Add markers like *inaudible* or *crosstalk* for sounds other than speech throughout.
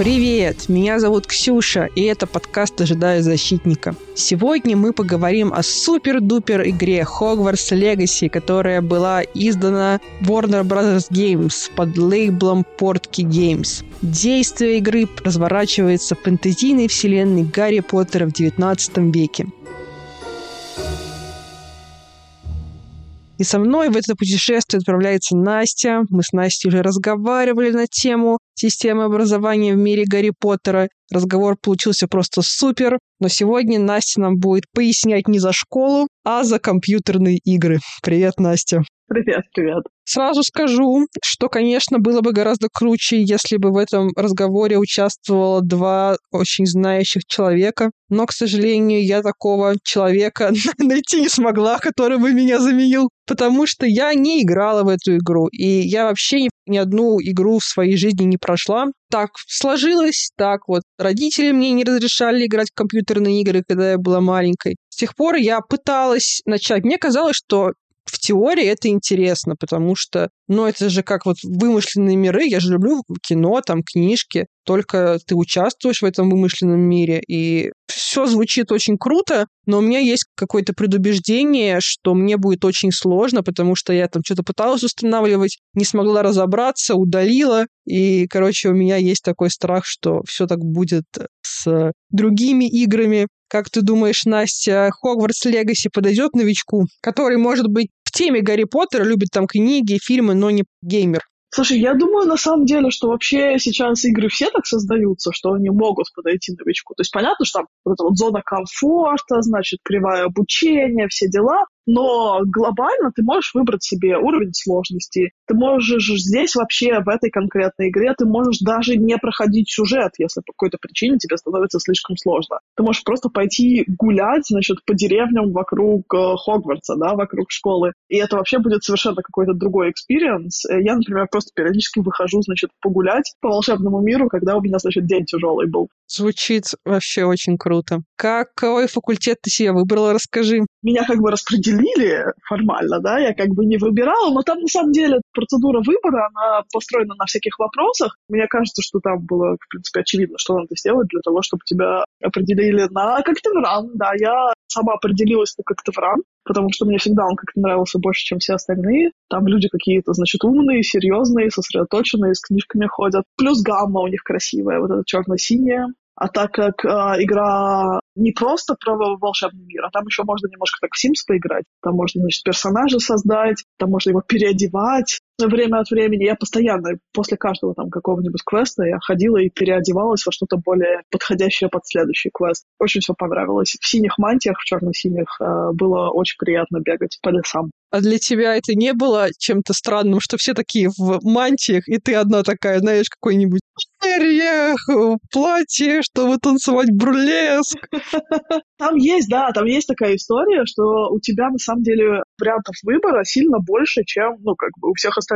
Привет, меня зовут Ксюша, и это подкаст «Ожидаю защитника». Сегодня мы поговорим о супер-дупер игре Hogwarts Legacy, которая была издана Warner Bros. Games под лейблом Portkey Games. Действие игры разворачивается в фэнтезийной вселенной Гарри Поттера в 19 веке. И со мной в это путешествие отправляется Настя. Мы с Настей уже разговаривали на тему системы образования в мире Гарри Поттера. Разговор получился просто супер. Но сегодня Настя нам будет пояснять не за школу, а за компьютерные игры. Привет, Настя. Привет, привет. Сразу скажу, что, конечно, было бы гораздо круче, если бы в этом разговоре участвовало два очень знающих человека. Но, к сожалению, я такого человека *laughs* найти не смогла, который бы меня заменил. Потому что я не играла в эту игру. И я вообще ни, ни одну игру в своей жизни не прошла. Так сложилось, так вот. Родители мне не разрешали играть в компьютерные игры, когда я была маленькой. С тех пор я пыталась начать. Мне казалось, что в теории это интересно, потому что, ну, это же как вот вымышленные миры. Я же люблю кино, там, книжки. Только ты участвуешь в этом вымышленном мире, и все звучит очень круто, но у меня есть какое-то предубеждение, что мне будет очень сложно, потому что я там что-то пыталась устанавливать, не смогла разобраться, удалила, и, короче, у меня есть такой страх, что все так будет с другими играми. Как ты думаешь, Настя, Хогвартс Легаси подойдет новичку, который, может быть, в теме Гарри Поттера, любит там книги, фильмы, но не геймер? Слушай, я думаю, на самом деле, что вообще сейчас игры все так создаются, что они могут подойти новичку. То есть понятно, что там вот эта вот зона комфорта, значит, кривая обучения, все дела, но глобально ты можешь выбрать себе уровень сложности. Ты можешь здесь вообще, в этой конкретной игре, ты можешь даже не проходить сюжет, если по какой-то причине тебе становится слишком сложно. Ты можешь просто пойти гулять, значит, по деревням вокруг э, Хогвартса, да, вокруг школы. И это вообще будет совершенно какой-то другой experience. Я, например, просто периодически выхожу, значит, погулять по волшебному миру, когда у меня, значит, день тяжелый был. Звучит вообще очень круто. Какой факультет ты себе выбрала, расскажи. Меня как бы распределили формально, да, я как бы не выбирала, но там на самом деле процедура выбора, она построена на всяких вопросах. Мне кажется, что там было, в принципе, очевидно, что надо сделать для того, чтобы тебя определили на Коктевран. Да, я сама определилась на Коктевран, потому что мне всегда он как-то нравился больше, чем все остальные. Там люди какие-то, значит, умные, серьезные, сосредоточенные, с книжками ходят. Плюс гамма у них красивая, вот эта черно-синяя. А так как э, игра не просто про волшебный мир, а там еще можно немножко так в Sims поиграть. Там можно, значит, персонажа создать, там можно его переодевать время от времени. Я постоянно после каждого там какого-нибудь квеста я ходила и переодевалась во что-то более подходящее под следующий квест. Очень все понравилось. В синих мантиях, в черно-синих э, было очень приятно бегать по лесам. А для тебя это не было чем-то странным, что все такие в мантиях, и ты одна такая, знаешь, какой-нибудь платье, чтобы танцевать бурлеск. *laughs* Там есть, да, там есть такая история, что у тебя на самом деле вариантов выбора сильно больше, чем, ну, как бы у всех остальных.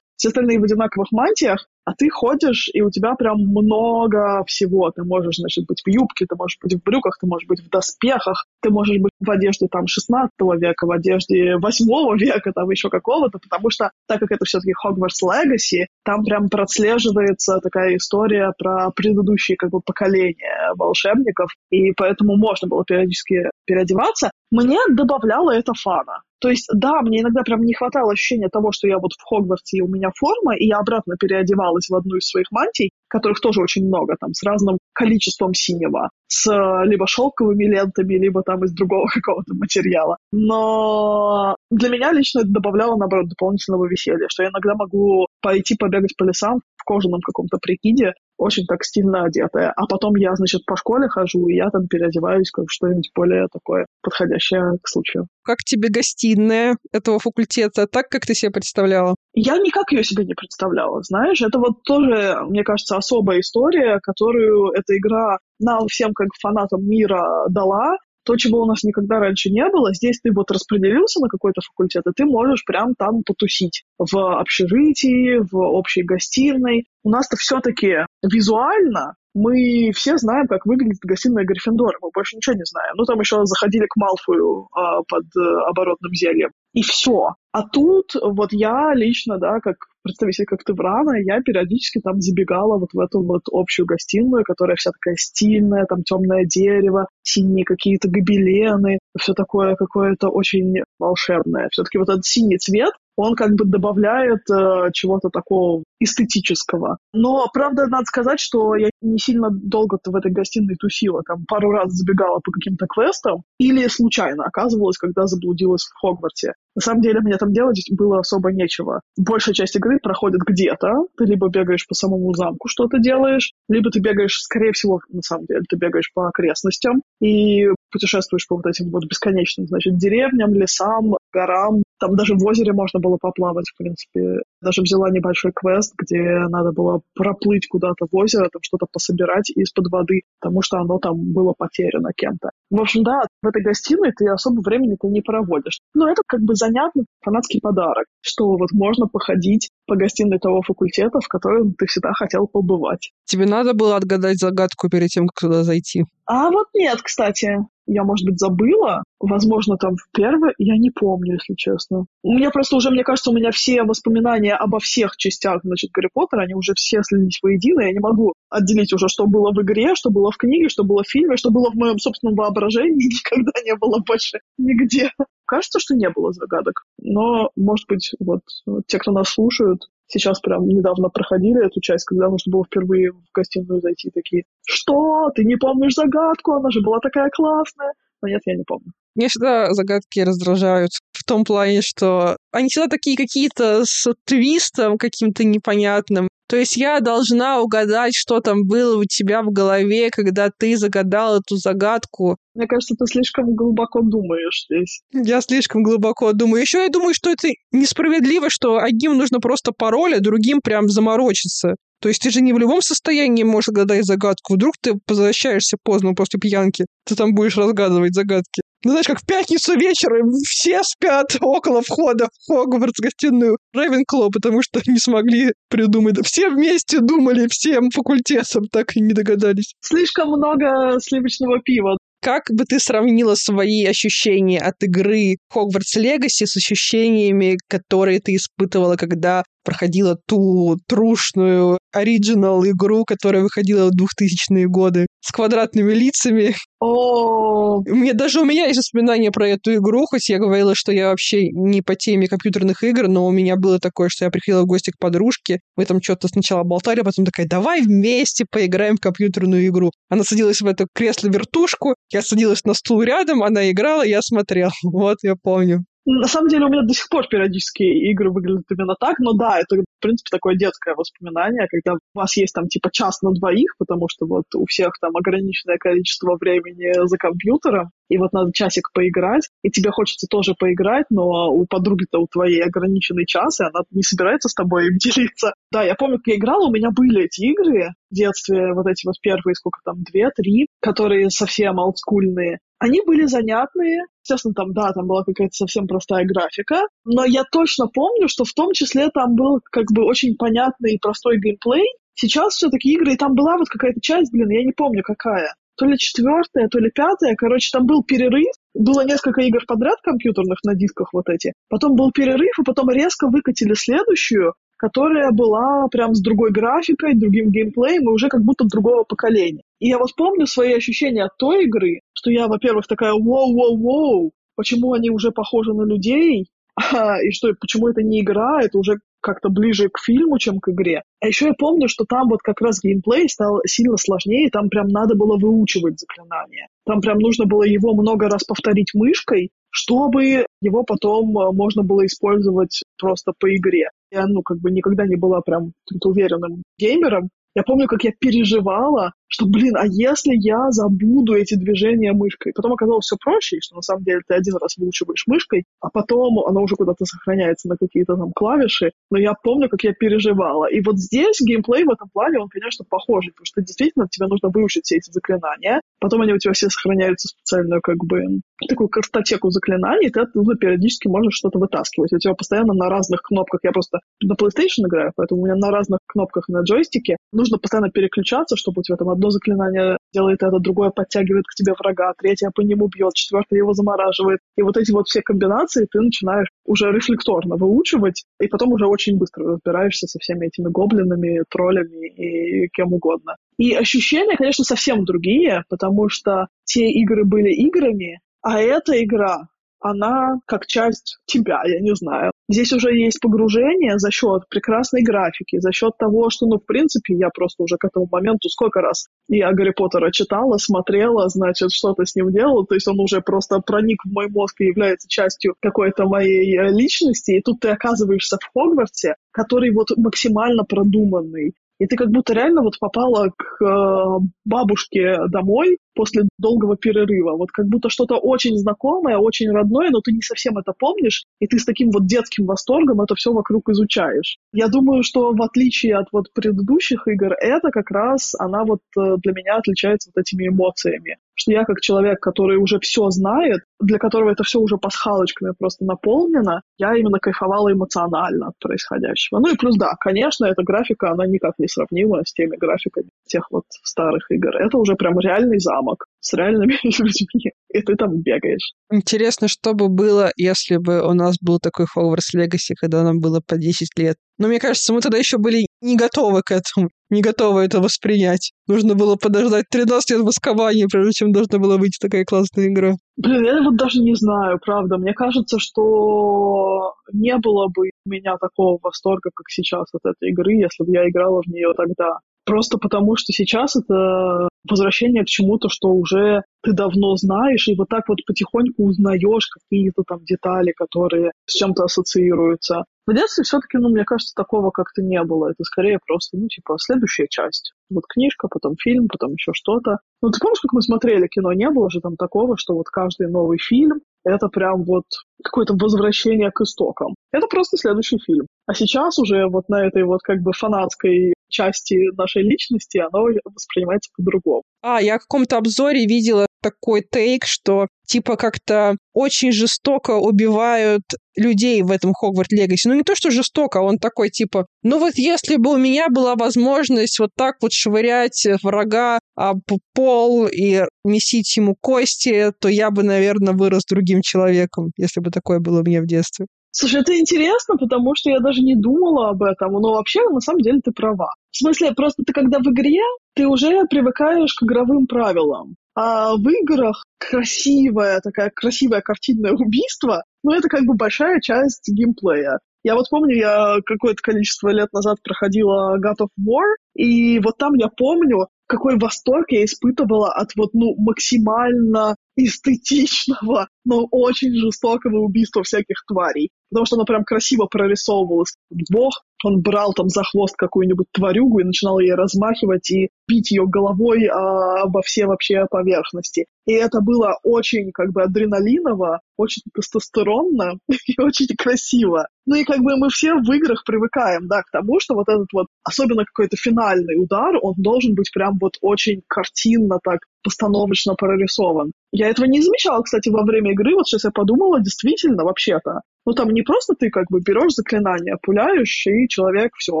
Все остальные в одинаковых мантиях, а ты ходишь, и у тебя прям много всего. Ты можешь, значит, быть в юбке, ты можешь быть в брюках, ты можешь быть в доспехах, ты можешь быть в одежде там 16 века, в одежде 8 *laughs* века, там еще какого-то, потому что, так как это все-таки Hogwarts Legacy, там прям прослеживается такая история про предыдущие как бы поколения волшебников, и поэтому можно было периодически переодеваться. Мне добавляло это фана. То есть, да, мне иногда прям не хватало ощущения того, что я вот в Хогвартсе, и у меня форма, и я обратно переодевалась в одну из своих мантий, которых тоже очень много, там, с разным количеством синего, с либо шелковыми лентами, либо там из другого *laughs* какого-то материала. Но для меня лично это добавляло, наоборот, дополнительного веселья, что я иногда могу пойти побегать по лесам в кожаном каком-то прикиде, очень так стильно одетая. А потом я, значит, по школе хожу, и я там переодеваюсь как что-нибудь более такое подходящее к случаю. Как тебе гостиная этого факультета? Так, как ты себе представляла? Я никак ее себе не представляла, знаешь. Это вот тоже, мне кажется, особая история, которую эта игра нам всем, как фанатам мира, дала, то, чего у нас никогда раньше не было, здесь ты вот распределился на какой-то факультет, и ты можешь прям там потусить в общежитии, в общей гостиной. У нас-то все-таки визуально мы все знаем, как выглядит гостиная Гриффиндора. Мы больше ничего не знаем. Ну, там еще заходили к Малфою а, под а, оборотным зельем. И все. А тут вот я лично, да, как представитель Коктебрана, я периодически там забегала вот в эту вот общую гостиную, которая вся такая стильная, там темное дерево, синие какие-то гобелены, все такое какое-то очень волшебное. Все-таки вот этот синий цвет, он как бы добавляет э, чего-то такого эстетического. Но, правда, надо сказать, что я не сильно долго в этой гостиной тусила. Там пару раз забегала по каким-то квестам или случайно оказывалась, когда заблудилась в Хогвартсе. На самом деле, мне там делать было особо нечего. Большая часть игры проходит где-то. Ты либо бегаешь по самому замку, что-то делаешь, либо ты бегаешь, скорее всего, на самом деле, ты бегаешь по окрестностям и путешествуешь по вот этим вот бесконечным, значит, деревням, лесам, горам. Там даже в озере можно было поплавать, в принципе. Даже взяла небольшой квест, где надо было проплыть куда-то в озеро, там что-то пособирать из-под воды, потому что оно там было потеряно кем-то. В общем, да, в этой гостиной ты особо времени ты не проводишь. Но это как бы занятный фанатский подарок, что вот можно походить по гостиной того факультета, в котором ты всегда хотел побывать. Тебе надо было отгадать загадку перед тем, как туда зайти? А вот нет, кстати я, может быть, забыла. Возможно, там в первой, я не помню, если честно. У меня просто уже, мне кажется, у меня все воспоминания обо всех частях, значит, Гарри Поттера, они уже все слились воедино, я не могу отделить уже, что было в игре, что было в книге, что было в фильме, что было в моем собственном воображении, *laughs* никогда не было больше нигде. Кажется, что не было загадок. Но, может быть, вот те, кто нас слушают, сейчас прям недавно проходили эту часть, когда нужно было впервые в гостиную зайти, такие, что, ты не помнишь загадку, она же была такая классная. Но нет, я не помню. Мне всегда загадки раздражают в том плане, что они всегда такие какие-то с твистом каким-то непонятным. То есть я должна угадать, что там было у тебя в голове, когда ты загадал эту загадку. Мне кажется, ты слишком глубоко думаешь здесь. Я слишком глубоко думаю. Еще я думаю, что это несправедливо, что одним нужно просто пароль, а другим прям заморочиться. То есть ты же не в любом состоянии можешь гадать загадку. Вдруг ты возвращаешься поздно после пьянки, ты там будешь разгадывать загадки. Ну, знаешь, как в пятницу вечером все спят около входа в Хогвартс гостиную Ревенкло, потому что не смогли придумать. Все вместе думали всем факультетом, так и не догадались. Слишком много сливочного пива. Как бы ты сравнила свои ощущения от игры Хогвартс Легаси с ощущениями, которые ты испытывала, когда проходила ту трушную оригинал игру, которая выходила в 2000-е годы с квадратными лицами. О, Мне даже у меня есть воспоминания про эту игру, хоть я говорила, что я вообще не по теме компьютерных игр, но у меня было такое, что я приходила в гости к подружке, мы там что-то сначала болтали, а потом такая, давай вместе поиграем в компьютерную игру. Она садилась в это кресло-вертушку, я садилась на стул рядом, она играла, я смотрел. *laughs* Вот, я помню. На самом деле у меня до сих пор периодически игры выглядят именно так, но да, это, в принципе, такое детское воспоминание, когда у вас есть там типа час на двоих, потому что вот у всех там ограниченное количество времени за компьютером, и вот надо часик поиграть, и тебе хочется тоже поиграть, но у подруги-то у твоей ограниченный час, и она не собирается с тобой им *laughs* делиться. Да, я помню, как я играла, у меня были эти игры в детстве, вот эти вот первые, сколько там, две, три, которые совсем олдскульные. Они были занятные, естественно, там, да, там была какая-то совсем простая графика, но я точно помню, что в том числе там был как бы очень понятный и простой геймплей. Сейчас все-таки игры, и там была вот какая-то часть, блин, я не помню какая, то ли четвертая, то ли пятая, короче, там был перерыв, было несколько игр подряд компьютерных на дисках вот эти, потом был перерыв, и потом резко выкатили следующую, которая была прям с другой графикой, другим геймплеем и уже как будто другого поколения. И я вот помню свои ощущения от той игры, что я, во-первых, такая «Воу-воу-воу!» Почему они уже похожи на людей? *laughs* и что, почему это не игра, это уже как-то ближе к фильму, чем к игре. А еще я помню, что там вот как раз геймплей стал сильно сложнее, там прям надо было выучивать заклинания. Там прям нужно было его много раз повторить мышкой, чтобы его потом э, можно было использовать просто по игре. Я, ну, как бы никогда не была прям уверенным геймером, я помню, как я переживала, что, блин, а если я забуду эти движения мышкой? Потом оказалось все проще, что на самом деле ты один раз выучиваешь мышкой, а потом оно уже куда-то сохраняется на какие-то там клавиши. Но я помню, как я переживала. И вот здесь геймплей в этом плане, он, конечно, похожий, потому что действительно тебе нужно выучить все эти заклинания, потом они у тебя все сохраняются в специальную, как бы, такую картотеку заклинаний, и ты оттуда периодически можешь что-то вытаскивать. У тебя постоянно на разных кнопках, я просто на PlayStation играю, поэтому у меня на разных кнопках на джойстике нужно постоянно переключаться, чтобы у тебя там одно заклинание делает это, другое подтягивает к тебе врага, третье по нему бьет, четвертое его замораживает. И вот эти вот все комбинации ты начинаешь уже рефлекторно выучивать, и потом уже очень быстро разбираешься со всеми этими гоблинами, троллями и кем угодно. И ощущения, конечно, совсем другие, потому что те игры были играми, а эта игра, она как часть тебя, я не знаю. Здесь уже есть погружение за счет прекрасной графики, за счет того, что, ну, в принципе, я просто уже к этому моменту сколько раз я Гарри Поттера читала, смотрела, значит, что-то с ним делала, то есть он уже просто проник в мой мозг и является частью какой-то моей э, личности, и тут ты оказываешься в Хогвартсе, который вот максимально продуманный, и ты как будто реально вот попала к э, бабушке домой после долгого перерыва. Вот как будто что-то очень знакомое, очень родное, но ты не совсем это помнишь, и ты с таким вот детским восторгом это все вокруг изучаешь. Я думаю, что в отличие от вот предыдущих игр, это как раз, она вот э, для меня отличается вот этими эмоциями. Что я как человек, который уже все знает, для которого это все уже пасхалочками просто наполнено, я именно кайфовала эмоционально от происходящего. Ну и плюс, да, конечно, эта графика, она никак не сравнима с теми графиками тех вот старых игр. Это уже прям реальный замок с реальными *laughs* людьми, и ты там бегаешь. Интересно, что бы было, если бы у нас был такой Hogwarts Legacy, когда нам было по 10 лет. Но мне кажется, мы тогда еще были не готовы к этому, не готовы это воспринять. Нужно было подождать 13 лет воскования, прежде чем должна была выйти такая классная игра. Блин, я вот даже не знаю, правда. Мне кажется, что не было бы у меня такого восторга, как сейчас от этой игры, если бы я играла в нее тогда. Просто потому, что сейчас это возвращение к чему-то, что уже ты давно знаешь, и вот так вот потихоньку узнаешь какие-то там детали, которые с чем-то ассоциируются. В детстве все-таки, ну, мне кажется, такого как-то не было. Это скорее просто, ну, типа, следующая часть. Вот книжка, потом фильм, потом еще что-то. Ну, ты помнишь, как мы смотрели кино? Не было же там такого, что вот каждый новый фильм это прям вот какое-то возвращение к истокам. Это просто следующий фильм. А сейчас уже вот на этой вот как бы фанатской части нашей личности оно воспринимается по-другому. А, я в каком-то обзоре видела такой тейк, что типа как-то очень жестоко убивают людей в этом Хогварт Легаси. Ну, не то, что жестоко, а он такой, типа, ну вот если бы у меня была возможность вот так вот швырять врага об пол и месить ему кости, то я бы, наверное, вырос другим человеком, если бы такое было у меня в детстве. Слушай, это интересно, потому что я даже не думала об этом, но вообще, на самом деле, ты права. В смысле, просто ты когда в игре, ты уже привыкаешь к игровым правилам. А в играх красивое, такая красивое картинное *laughs* убийство, ну, это как бы большая часть геймплея. Я вот помню, я какое-то количество лет назад проходила God of War, и вот там я помню, какой восторг я испытывала от вот, ну, максимально эстетичного, но очень жестокого убийства всяких тварей. Потому что оно прям красиво прорисовывалось. Бог, он брал там за хвост какую-нибудь тварюгу и начинал ей размахивать и бить ее головой а, обо все вообще поверхности. И это было очень как бы адреналиново, очень тестостеронно *laughs* и очень красиво. Ну и как бы мы все в играх привыкаем, да, к тому, что вот этот вот, особенно какой-то финальный удар, он должен быть прям вот очень картинно так постановочно прорисован. Я этого не замечала, кстати, во время игры. Вот сейчас я подумала, действительно, вообще-то. Ну, там не просто ты как бы берешь заклинание, пуляешь, и человек все,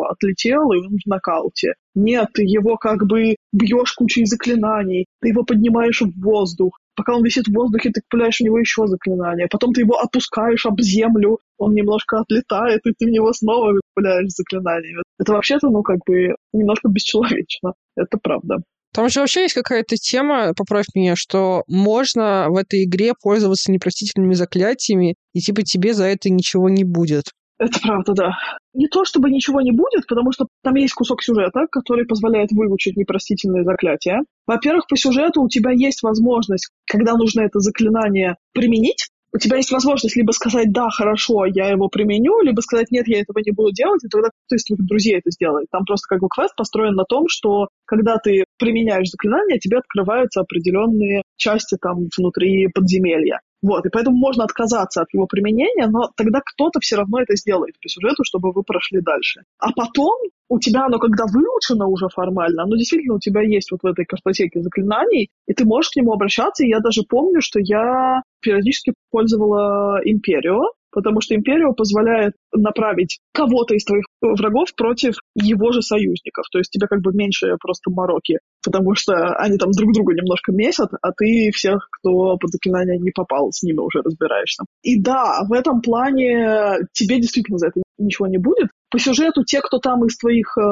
отлетел, и он в нокауте. Нет, ты его как бы бьешь кучей заклинаний, ты его поднимаешь в воздух. Пока он висит в воздухе, ты пуляешь в него еще заклинание. Потом ты его опускаешь об землю, он немножко отлетает, и ты в него снова пуляешь заклинание. Это вообще-то, ну, как бы немножко бесчеловечно. Это правда. Там же вообще есть какая-то тема, поправь меня, что можно в этой игре пользоваться непростительными заклятиями, и типа тебе за это ничего не будет. Это правда, да. Не то чтобы ничего не будет, потому что там есть кусок сюжета, который позволяет выучить непростительные заклятия. Во-первых, по сюжету у тебя есть возможность, когда нужно это заклинание применить, у тебя есть возможность либо сказать «да, хорошо, я его применю», либо сказать «нет, я этого не буду делать», и тогда кто из твоих друзей это сделает. Там просто как бы квест построен на том, что когда ты применяешь заклинание, тебе открываются определенные части там внутри подземелья. Вот, и поэтому можно отказаться от его применения, но тогда кто-то все равно это сделает по сюжету, чтобы вы прошли дальше. А потом у тебя оно, когда выучено уже формально, оно действительно у тебя есть вот в этой картотеке заклинаний, и ты можешь к нему обращаться. И я даже помню, что я периодически пользовала Империо, потому что империя позволяет направить кого-то из твоих врагов против его же союзников. То есть тебе как бы меньше просто мороки, потому что они там друг друга немножко месят, а ты всех, кто под заклинание не попал, с ними уже разбираешься. И да, в этом плане тебе действительно за это ничего не будет. По сюжету те, кто там из твоих э,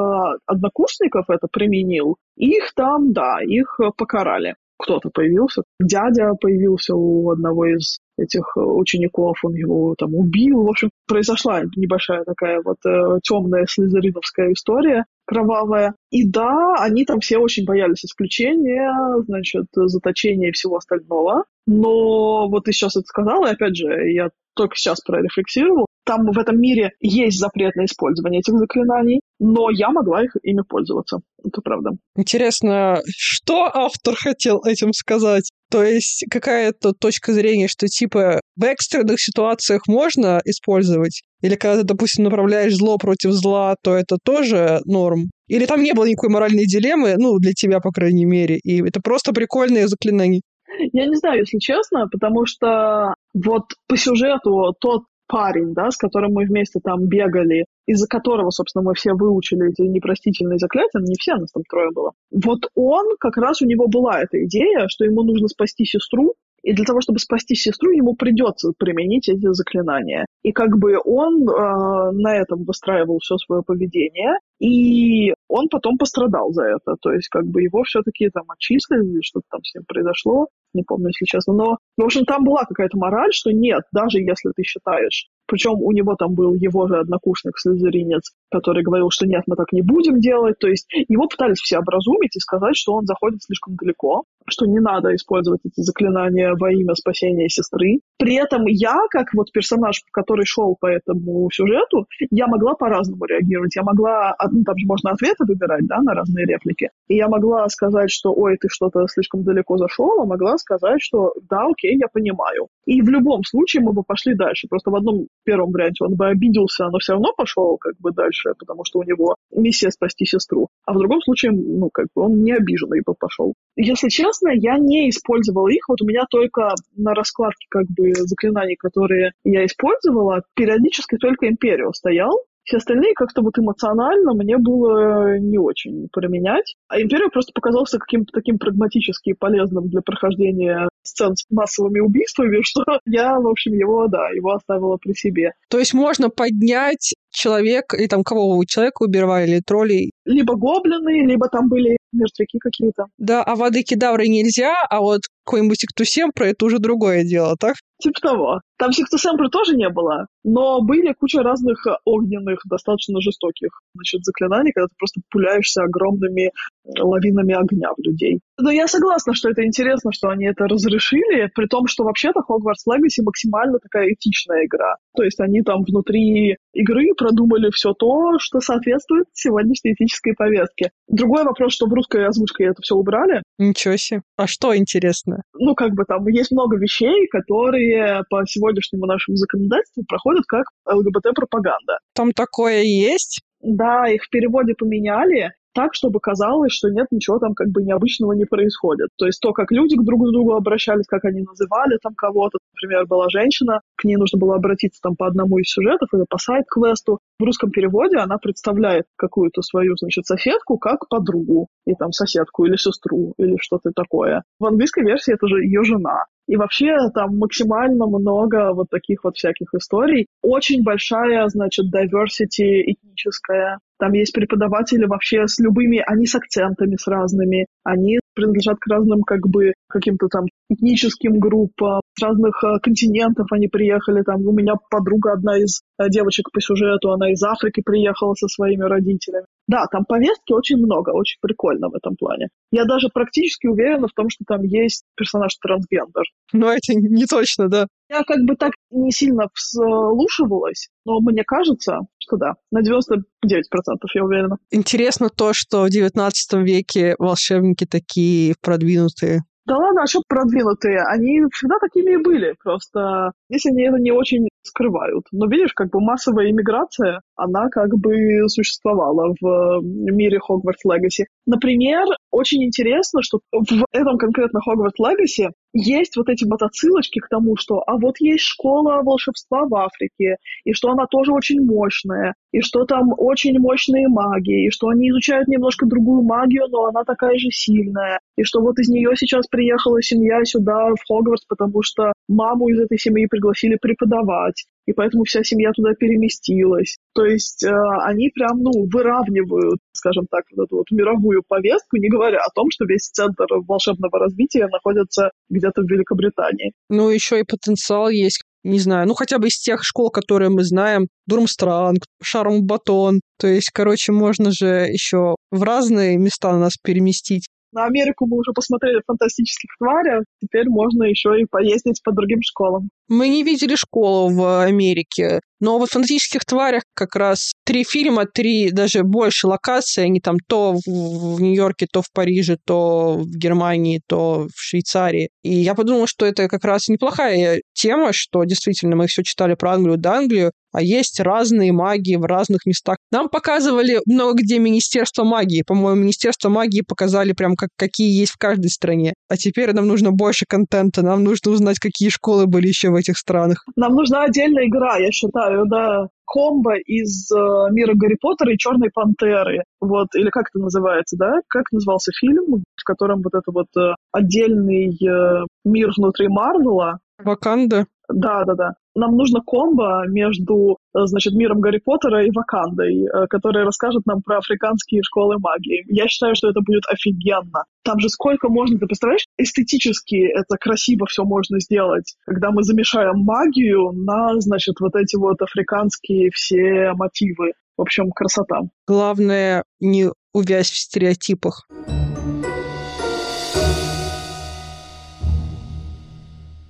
однокурсников это применил, их там, да, их покарали кто-то появился. Дядя появился у одного из этих э, учеников, он его там убил. В общем, произошла небольшая такая вот э, темная слизериновская история, кровавая. И да, они там все очень боялись исключения, значит, заточения и всего остального. Но вот ты сейчас это сказала, и опять же, я только сейчас прорефлексировал. Там в этом мире есть запрет на использование этих заклинаний, но я могла их ими пользоваться. Это правда. Интересно, что автор хотел этим сказать? То есть какая-то точка зрения, что типа в экстренных ситуациях можно использовать? Или когда ты, допустим, направляешь зло против зла, то это тоже норм? Или там не было никакой моральной дилеммы, ну, для тебя, по крайней мере, и это просто прикольные заклинания? Я не знаю, если честно, потому что вот по сюжету тот парень, да, с которым мы вместе там бегали, из-за которого, собственно, мы все выучили эти непростительные заклятия, не все, нас там трое было. Вот он, как раз у него была эта идея, что ему нужно спасти сестру, и для того, чтобы спасти сестру, ему придется применить эти заклинания. И как бы он э, на этом выстраивал все свое поведение, и он потом пострадал за это. То есть как бы его все-таки там отчислили, что-то там с ним произошло, не помню, если честно. Но, в общем, там была какая-то мораль, что нет, даже если ты считаешь, причем у него там был его же однокурсник, слезеринец, который говорил, что нет, мы так не будем делать. То есть его пытались все образумить и сказать, что он заходит слишком далеко, что не надо использовать эти заклинания во имя спасения сестры. При этом я, как вот персонаж, который шел по этому сюжету, я могла по-разному реагировать. Я могла, ну, там же можно ответы выбирать, да, на разные реплики. И я могла сказать, что, ой, ты что-то слишком далеко зашел, а могла сказать, что да, окей, я понимаю. И в любом случае мы бы пошли дальше. Просто в одном первом варианте он бы обиделся, но все равно пошел как бы дальше, потому что у него миссия спасти сестру. А в другом случае, ну, как бы он не обиженный бы пошел. Если честно, я не использовала их. Вот у меня только на раскладке как бы заклинаний, которые я использовала, периодически только Империо стоял, все остальные как-то вот эмоционально мне было не очень применять. А Империя просто показался каким-то таким прагматически полезным для прохождения сцен с массовыми убийствами, *laughs* что я, в общем, его, да, его оставила при себе. То есть можно поднять человек, и там кого вы человека убивали, или троллей? Либо гоблины, либо там были мертвяки какие-то. Да, а воды кедавры нельзя, а вот какой-нибудь сектусемпра — это уже другое дело, так? Типа того. Там сектусемпры тоже не было, но были куча разных огненных, достаточно жестоких значит, заклинаний, когда ты просто пуляешься огромными лавинами огня в людей. Но я согласна, что это интересно, что они это разрешили, при том, что вообще-то Hogwarts Legacy максимально такая этичная игра. То есть они там внутри игры продумали все то, что соответствует сегодняшней этической повестке. Другой вопрос, что в русской озвучке это все убрали. Ничего себе. А что интересно? Ну, как бы там есть много вещей, которые по сегодняшнему нашему законодательству проходят как ЛГБТ-пропаганда. Там такое есть? Да, их в переводе поменяли, так, чтобы казалось, что нет, ничего там как бы необычного не происходит. То есть то, как люди друг к другу обращались, как они называли там кого-то. Например, была женщина, к ней нужно было обратиться там по одному из сюжетов или по сайт-квесту. В русском переводе она представляет какую-то свою, значит, соседку как подругу, и там соседку или сестру, или что-то такое. В английской версии это же ее жена. И вообще там максимально много вот таких вот всяких историй. Очень большая, значит, diversity этническая. Там есть преподаватели вообще с любыми, они с акцентами, с разными, они принадлежат к разным как бы каким-то там этническим группам, с разных э, континентов они приехали. Там у меня подруга одна из э, девочек по сюжету, она из Африки приехала со своими родителями. Да, там повестки очень много, очень прикольно в этом плане. Я даже практически уверена в том, что там есть персонаж трансгендер. Но это не точно, да. Я как бы так не сильно вслушивалась, но мне кажется, что да, на 99% я уверена. Интересно то, что в 19 веке волшебники такие продвинутые. Да ладно, а что продвинутые? Они всегда такими и были. Просто если они это не очень скрывают. Но видишь, как бы массовая иммиграция, она как бы существовала в мире Хогвартс Легаси. Например, очень интересно, что в этом конкретно Хогвартс Легаси есть вот эти вот отсылочки к тому, что а вот есть школа волшебства в Африке, и что она тоже очень мощная, и что там очень мощные маги, и что они изучают немножко другую магию, но она такая же сильная, и что вот из нее сейчас приехала семья сюда, в Хогвартс, потому что маму из этой семьи пригласили преподавать, и поэтому вся семья туда переместилась. То есть э, они прям, ну, выравнивают, скажем так, вот эту вот мировую повестку, не говоря о том, что весь центр волшебного развития находится где-то в Великобритании. Ну, еще и потенциал есть не знаю, ну хотя бы из тех школ, которые мы знаем, Дурмстранг, Шарм-Батон. То есть, короче, можно же еще в разные места нас переместить. На Америку мы уже посмотрели фантастических тварях, теперь можно еще и поездить по другим школам. Мы не видели школу в Америке, но в «Фантастических тварях» как раз три фильма, три, даже больше локаций, они там то в Нью-Йорке, то в Париже, то в Германии, то в Швейцарии. И я подумала, что это как раз неплохая тема, что действительно мы все читали про Англию да Англию, а есть разные магии в разных местах. Нам показывали много где Министерство магии. По-моему, Министерство магии показали прям как, какие есть в каждой стране. А теперь нам нужно больше контента, нам нужно узнать, какие школы были еще в этих странах. Нам нужна отдельная игра, я считаю, да. Комбо из э, мира Гарри Поттера и Черной Пантеры. Вот, или как это называется, да? Как назывался фильм, в котором вот это вот э, отдельный э, мир внутри Марвела? Ваканда. Да, да, да. Нам нужно комбо между, э, значит, миром Гарри Поттера и Вакандой, э, который расскажет нам про африканские школы магии. Я считаю, что это будет офигенно. Там же сколько можно, ты представляешь, эстетически это красиво все можно сделать, когда мы замешаем магию на, значит, вот эти вот африканские все мотивы. В общем, красота. Главное, не увязь в стереотипах.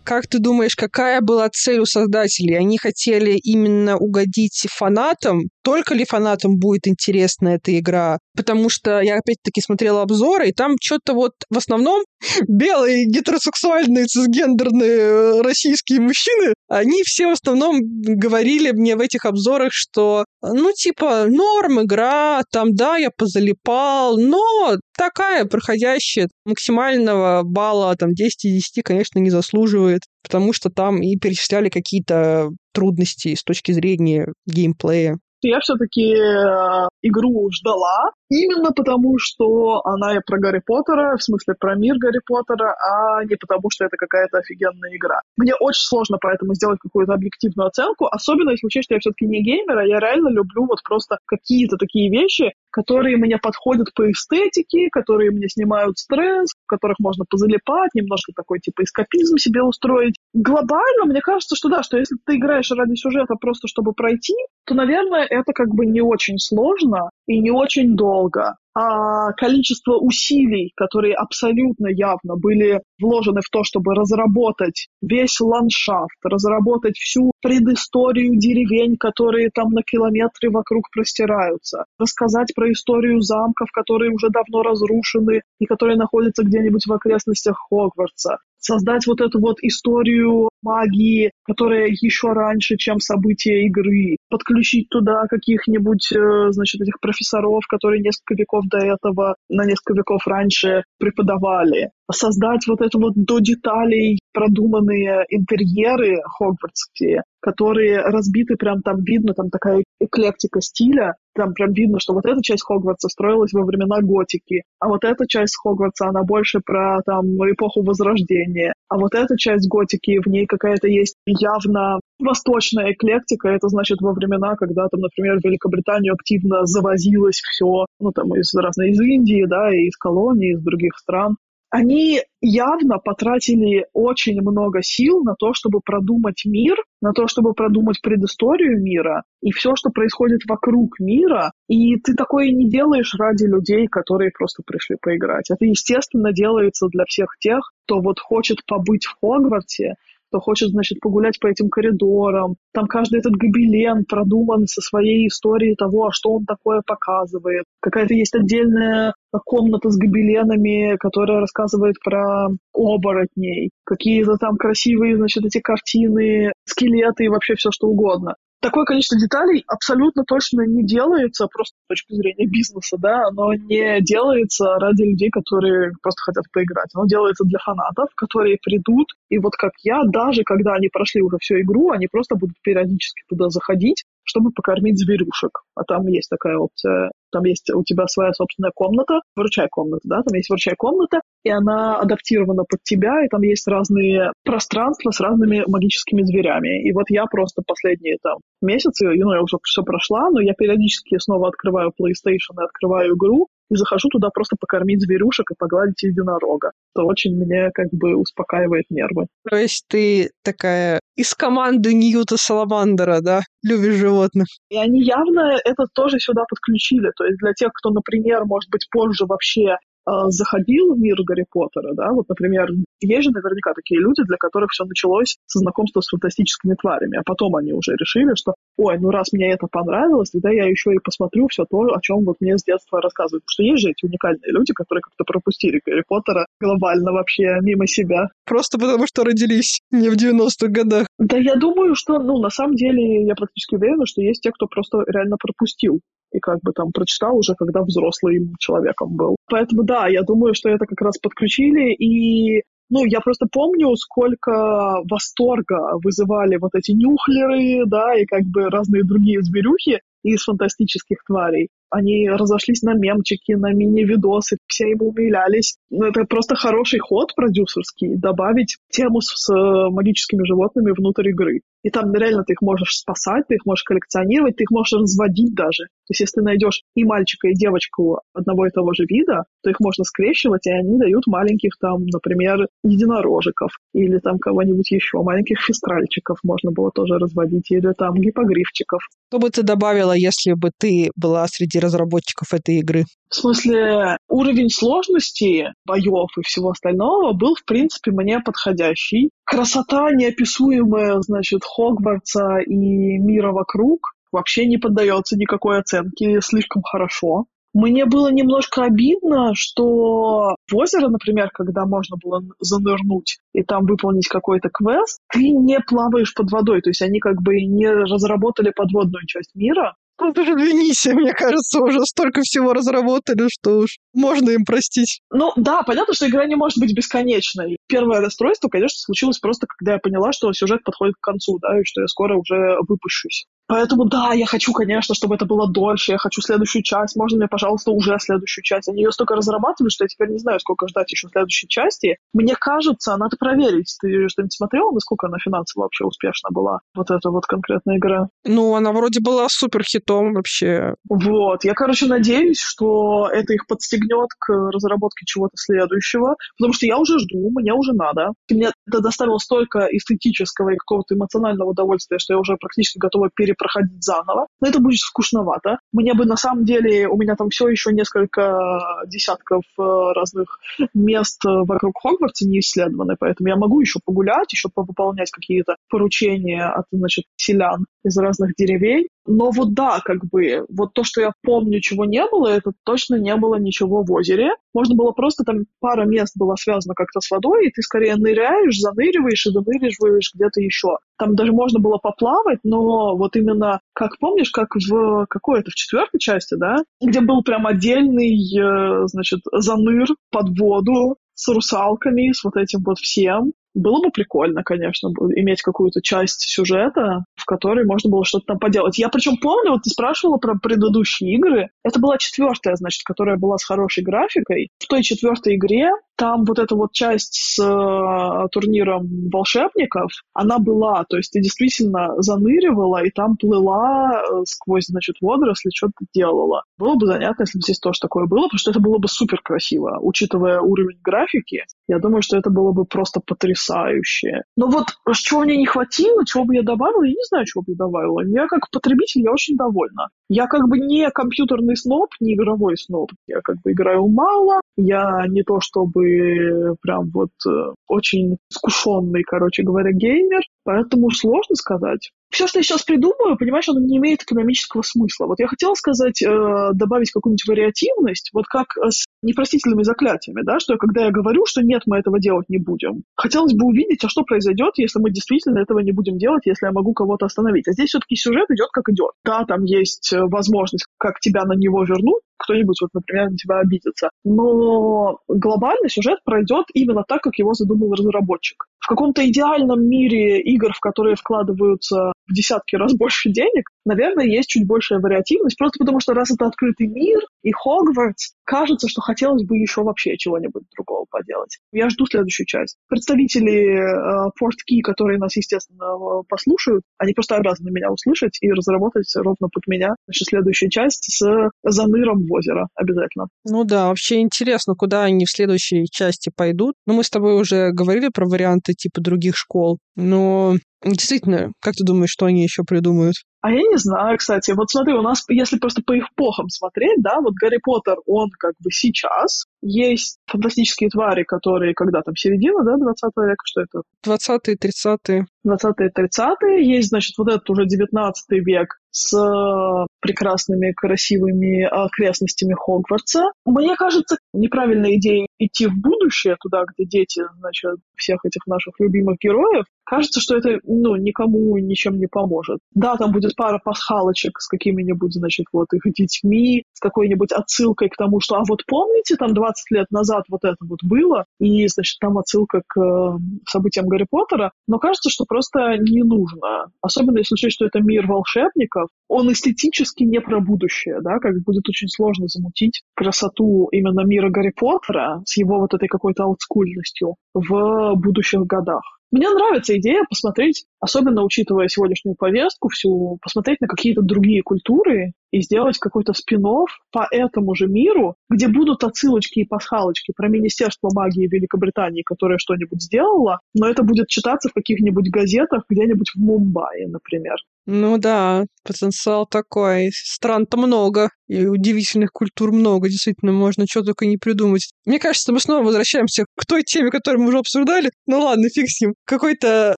Как ты думаешь, какая была цель у создателей? Они хотели именно угодить фанатам? Только ли фанатам будет интересна эта игра? Потому что я опять-таки смотрела обзоры, и там что-то вот в основном *laughs* белые гетеросексуальные цисгендерные э, российские мужчины, они все в основном говорили мне в этих обзорах, что ну типа норм игра, там да, я позалипал, но такая проходящая максимального балла там 10 из 10, конечно, не заслуживает, потому что там и перечисляли какие-то трудности с точки зрения геймплея я все-таки э, игру ждала, именно потому, что она и про Гарри Поттера, в смысле про мир Гарри Поттера, а не потому, что это какая-то офигенная игра. Мне очень сложно поэтому сделать какую-то объективную оценку, особенно если учесть, что я все-таки не геймер, а я реально люблю вот просто какие-то такие вещи, которые мне подходят по эстетике, которые мне снимают стресс, в которых можно позалипать, немножко такой типа эскапизм себе устроить. Глобально, мне кажется, что да, что если ты играешь ради сюжета просто чтобы пройти, то, наверное, это как бы не очень сложно и не очень долго. А количество усилий, которые абсолютно явно были вложены в то, чтобы разработать весь ландшафт, разработать всю предысторию деревень, которые там на километры вокруг простираются, рассказать про историю замков, которые уже давно разрушены и которые находятся где-нибудь в окрестностях Хогвартса, создать вот эту вот историю магии, которая еще раньше, чем события игры, подключить туда каких-нибудь, э, значит, этих профессоров, которые несколько веков до этого, на несколько веков раньше преподавали, создать вот это вот до деталей продуманные интерьеры хогвартские, которые разбиты прям там видно, там такая эклектика стиля, там прям видно, что вот эта часть Хогвартса строилась во времена готики, а вот эта часть Хогвартса, она больше про там эпоху Возрождения, а вот эта часть готики, в ней какая-то есть явно восточная эклектика, это значит во времена, когда там, например, в Великобританию активно завозилось все, ну там из разной, из Индии, да, и из колоний, из других стран, они явно потратили очень много сил на то, чтобы продумать мир, на то, чтобы продумать предысторию мира и все, что происходит вокруг мира. И ты такое не делаешь ради людей, которые просто пришли поиграть. Это, естественно, делается для всех тех, кто вот хочет побыть в Хогвартсе, кто хочет, значит, погулять по этим коридорам. Там каждый этот гобелен продуман со своей историей того, а что он такое показывает. Какая-то есть отдельная комната с гобеленами, которая рассказывает про оборотней. Какие-то там красивые, значит, эти картины, скелеты и вообще все что угодно такое количество деталей абсолютно точно не делается просто с точки зрения бизнеса, да, оно не делается ради людей, которые просто хотят поиграть. Оно делается для фанатов, которые придут, и вот как я, даже когда они прошли уже всю игру, они просто будут периодически туда заходить, чтобы покормить зверюшек. А там есть такая опция. Там есть у тебя своя собственная комната, выручай комната, да, там есть выручай комната, и она адаптирована под тебя, и там есть разные пространства с разными магическими зверями. И вот я просто последние там месяцы, ну, я уже все прошла, но я периодически снова открываю PlayStation и открываю игру, захожу туда просто покормить зверюшек и погладить единорога. Это очень мне как бы успокаивает нервы. То есть ты такая из команды Ньюта Саламандера, да? Любишь животных. И они явно это тоже сюда подключили. То есть для тех, кто, например, может быть, позже вообще заходил в мир Гарри Поттера, да, вот, например, есть же наверняка такие люди, для которых все началось со знакомства с фантастическими тварями, а потом они уже решили, что, ой, ну раз мне это понравилось, тогда я еще и посмотрю все то, о чем вот мне с детства рассказывают. Потому что есть же эти уникальные люди, которые как-то пропустили Гарри Поттера глобально вообще мимо себя. Просто потому что родились не в 90-х годах. Да я думаю, что, ну, на самом деле, я практически уверена, что есть те, кто просто реально пропустил и как бы там прочитал уже, когда взрослым человеком был. Поэтому да, я думаю, что это как раз подключили, и ну, я просто помню, сколько восторга вызывали вот эти нюхлеры, да, и как бы разные другие зверюхи из фантастических тварей. Они разошлись на мемчики, на мини-видосы, все ему умилялись. Ну, это просто хороший ход продюсерский, добавить тему с магическими животными внутрь игры. И там реально ты их можешь спасать, ты их можешь коллекционировать, ты их можешь разводить даже. То есть если ты найдешь и мальчика, и девочку одного и того же вида, то их можно скрещивать, и они дают маленьких там, например, единорожиков или там кого-нибудь еще, маленьких фестральчиков можно было тоже разводить, или там гипогрифчиков. Что бы ты добавила, если бы ты была среди разработчиков этой игры? В смысле, уровень сложности боев и всего остального был, в принципе, мне подходящий. Красота неописуемая, значит, Хогвартса и мира вокруг вообще не поддается никакой оценке, слишком хорошо. Мне было немножко обидно, что в озеро, например, когда можно было занырнуть и там выполнить какой-то квест, ты не плаваешь под водой. То есть они как бы не разработали подводную часть мира, ну, ты же Венисия, мне кажется, уже столько всего разработали, что уж можно им простить. Ну, да, понятно, что игра не может быть бесконечной. Первое расстройство, конечно, случилось просто, когда я поняла, что сюжет подходит к концу, да, и что я скоро уже выпущусь. Поэтому да, я хочу, конечно, чтобы это было дольше, я хочу следующую часть, можно мне, пожалуйста, уже следующую часть. Они ее столько разрабатывают, что я теперь не знаю, сколько ждать еще следующей части. Мне кажется, надо проверить. Ты что-нибудь смотрела, насколько она финансово вообще успешна была, вот эта вот конкретная игра? Ну, она вроде была супер хитом вообще. Вот, я, короче, надеюсь, что это их подстегнет к разработке чего-то следующего, потому что я уже жду, мне уже надо. И мне это доставило столько эстетического и какого-то эмоционального удовольствия, что я уже практически готова пере проходить заново. Но это будет скучновато. Мне бы на самом деле, у меня там все еще несколько десятков э, разных мест вокруг Хогвартса не исследованы, поэтому я могу еще погулять, еще повыполнять какие-то поручения от, значит, селян из разных деревень. Но вот да, как бы, вот то, что я помню, чего не было, это точно не было ничего в озере. Можно было просто там, пара мест была связана как-то с водой, и ты скорее ныряешь, заныриваешь и доныриваешь где-то еще. Там даже можно было поплавать, но вот именно, как помнишь, как в какой-то, в четвертой части, да, где был прям отдельный, э, значит, заныр под воду, с русалками, с вот этим вот всем. Было бы прикольно, конечно, иметь какую-то часть сюжета, в которой можно было что-то там поделать. Я причем помню, вот ты спрашивала про предыдущие игры. Это была четвертая, значит, которая была с хорошей графикой. В той четвертой игре там вот эта вот часть с э, турниром волшебников, она была, то есть ты действительно заныривала и там плыла э, сквозь, значит, водоросли, что-то делала. Было бы занятно, если бы здесь тоже такое было, потому что это было бы супер красиво, учитывая уровень графики. Я думаю, что это было бы просто потрясающе. Но вот чего мне не хватило, чего бы я добавила, я не знаю, чего бы я добавила. Я как потребитель, я очень довольна. Я как бы не компьютерный сноб, не игровой сноб. Я как бы играю мало, Я не то чтобы прям вот э, очень скушенный, короче говоря, геймер, поэтому сложно сказать все, что я сейчас придумаю, понимаешь, оно не имеет экономического смысла. Вот я хотела сказать, э, добавить какую-нибудь вариативность, вот как с непростительными заклятиями, да, что когда я говорю, что нет, мы этого делать не будем. Хотелось бы увидеть, а что произойдет, если мы действительно этого не будем делать, если я могу кого-то остановить. А здесь все-таки сюжет идет как идет. Да, там есть э, возможность, как тебя на него вернуть, кто-нибудь, вот, например, на тебя обидится. Но глобальный сюжет пройдет именно так, как его задумал разработчик. В каком-то идеальном мире игр, в которые вкладываются в десятки раз больше денег, наверное, есть чуть большая вариативность, просто потому что раз это открытый мир и Хогвартс, кажется, что хотелось бы еще вообще чего-нибудь другого поделать. Я жду следующую часть. Представители э, которые нас, естественно, послушают, они просто обязаны меня услышать и разработать ровно под меня значит, следующую часть с заныром в озеро обязательно. Ну да, вообще интересно, куда они в следующей части пойдут. Ну, мы с тобой уже говорили про варианты типа других школ, но Действительно, как ты думаешь, что они еще придумают? А я не знаю, кстати. Вот смотри, у нас, если просто по эпохам смотреть, да, вот Гарри Поттер, он как бы сейчас. Есть фантастические твари, которые когда там, середина, да, 20 века, что это? 20-е, 30-е. 20-е, 30-е. Есть, значит, вот этот уже 19 век с прекрасными, красивыми окрестностями Хогвартса. Мне кажется, неправильная идея идти в будущее, туда, где дети, значит, всех этих наших любимых героев. Кажется, что это, ну, никому ничем не поможет. Да, там будет пара пасхалочек с какими-нибудь, значит, вот их детьми, какой-нибудь отсылкой к тому, что, а вот помните, там 20 лет назад вот это вот было, и, значит, там отсылка к э, событиям Гарри Поттера, но кажется, что просто не нужно. Особенно если учесть, что это мир волшебников, он эстетически не про будущее, да, как будет очень сложно замутить красоту именно мира Гарри Поттера с его вот этой какой-то аутскульностью в будущих годах. Мне нравится идея посмотреть, особенно учитывая сегодняшнюю повестку всю, посмотреть на какие-то другие культуры и сделать какой-то спин по этому же миру, где будут отсылочки и пасхалочки про Министерство магии Великобритании, которое что-нибудь сделало, но это будет читаться в каких-нибудь газетах где-нибудь в Мумбаи, например. Ну да, потенциал такой. Стран-то много, и удивительных культур много, действительно, можно что только не придумать. Мне кажется, мы снова возвращаемся к той теме, которую мы уже обсуждали. Ну ладно, фиг с ним. Какой-то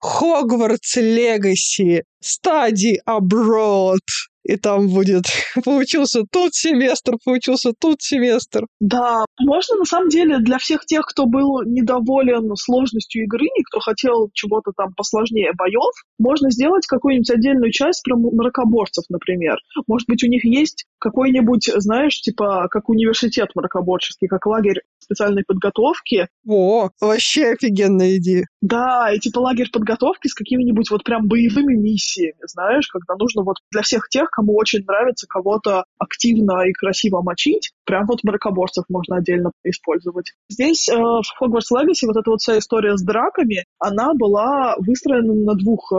Хогвартс Легаси, стадии abroad и там будет *laughs* получился тут семестр, получился тут семестр. Да, можно на самом деле для всех тех, кто был недоволен сложностью игры, кто хотел чего-то там посложнее боев, можно сделать какую-нибудь отдельную часть про мракоборцев, например. Может быть, у них есть какой-нибудь, знаешь, типа, как университет мракоборческий, как лагерь специальной подготовки. О, вообще офигенная идея. Да, и типа лагерь подготовки с какими-нибудь вот прям боевыми миссиями, знаешь, когда нужно вот для всех тех, кому очень нравится кого-то активно и красиво мочить, прям вот мракоборцев можно отдельно использовать. Здесь э, в Hogwarts Legacy вот эта вот вся история с драками, она была выстроена на двух э,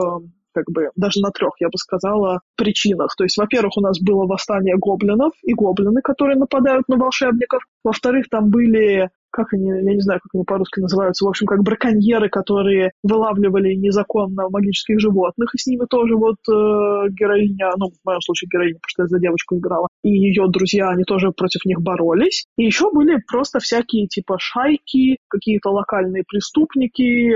как бы даже на трех, я бы сказала, причинах. То есть, во-первых, у нас было восстание гоблинов и гоблины, которые нападают на волшебников. Во-вторых, там были как они, я не знаю, как они по-русски называются, в общем, как браконьеры, которые вылавливали незаконно магических животных, и с ними тоже вот э, героиня, ну, в моем случае героиня, потому что я за девочку играла, и ее друзья, они тоже против них боролись. И еще были просто всякие типа шайки, какие-то локальные преступники,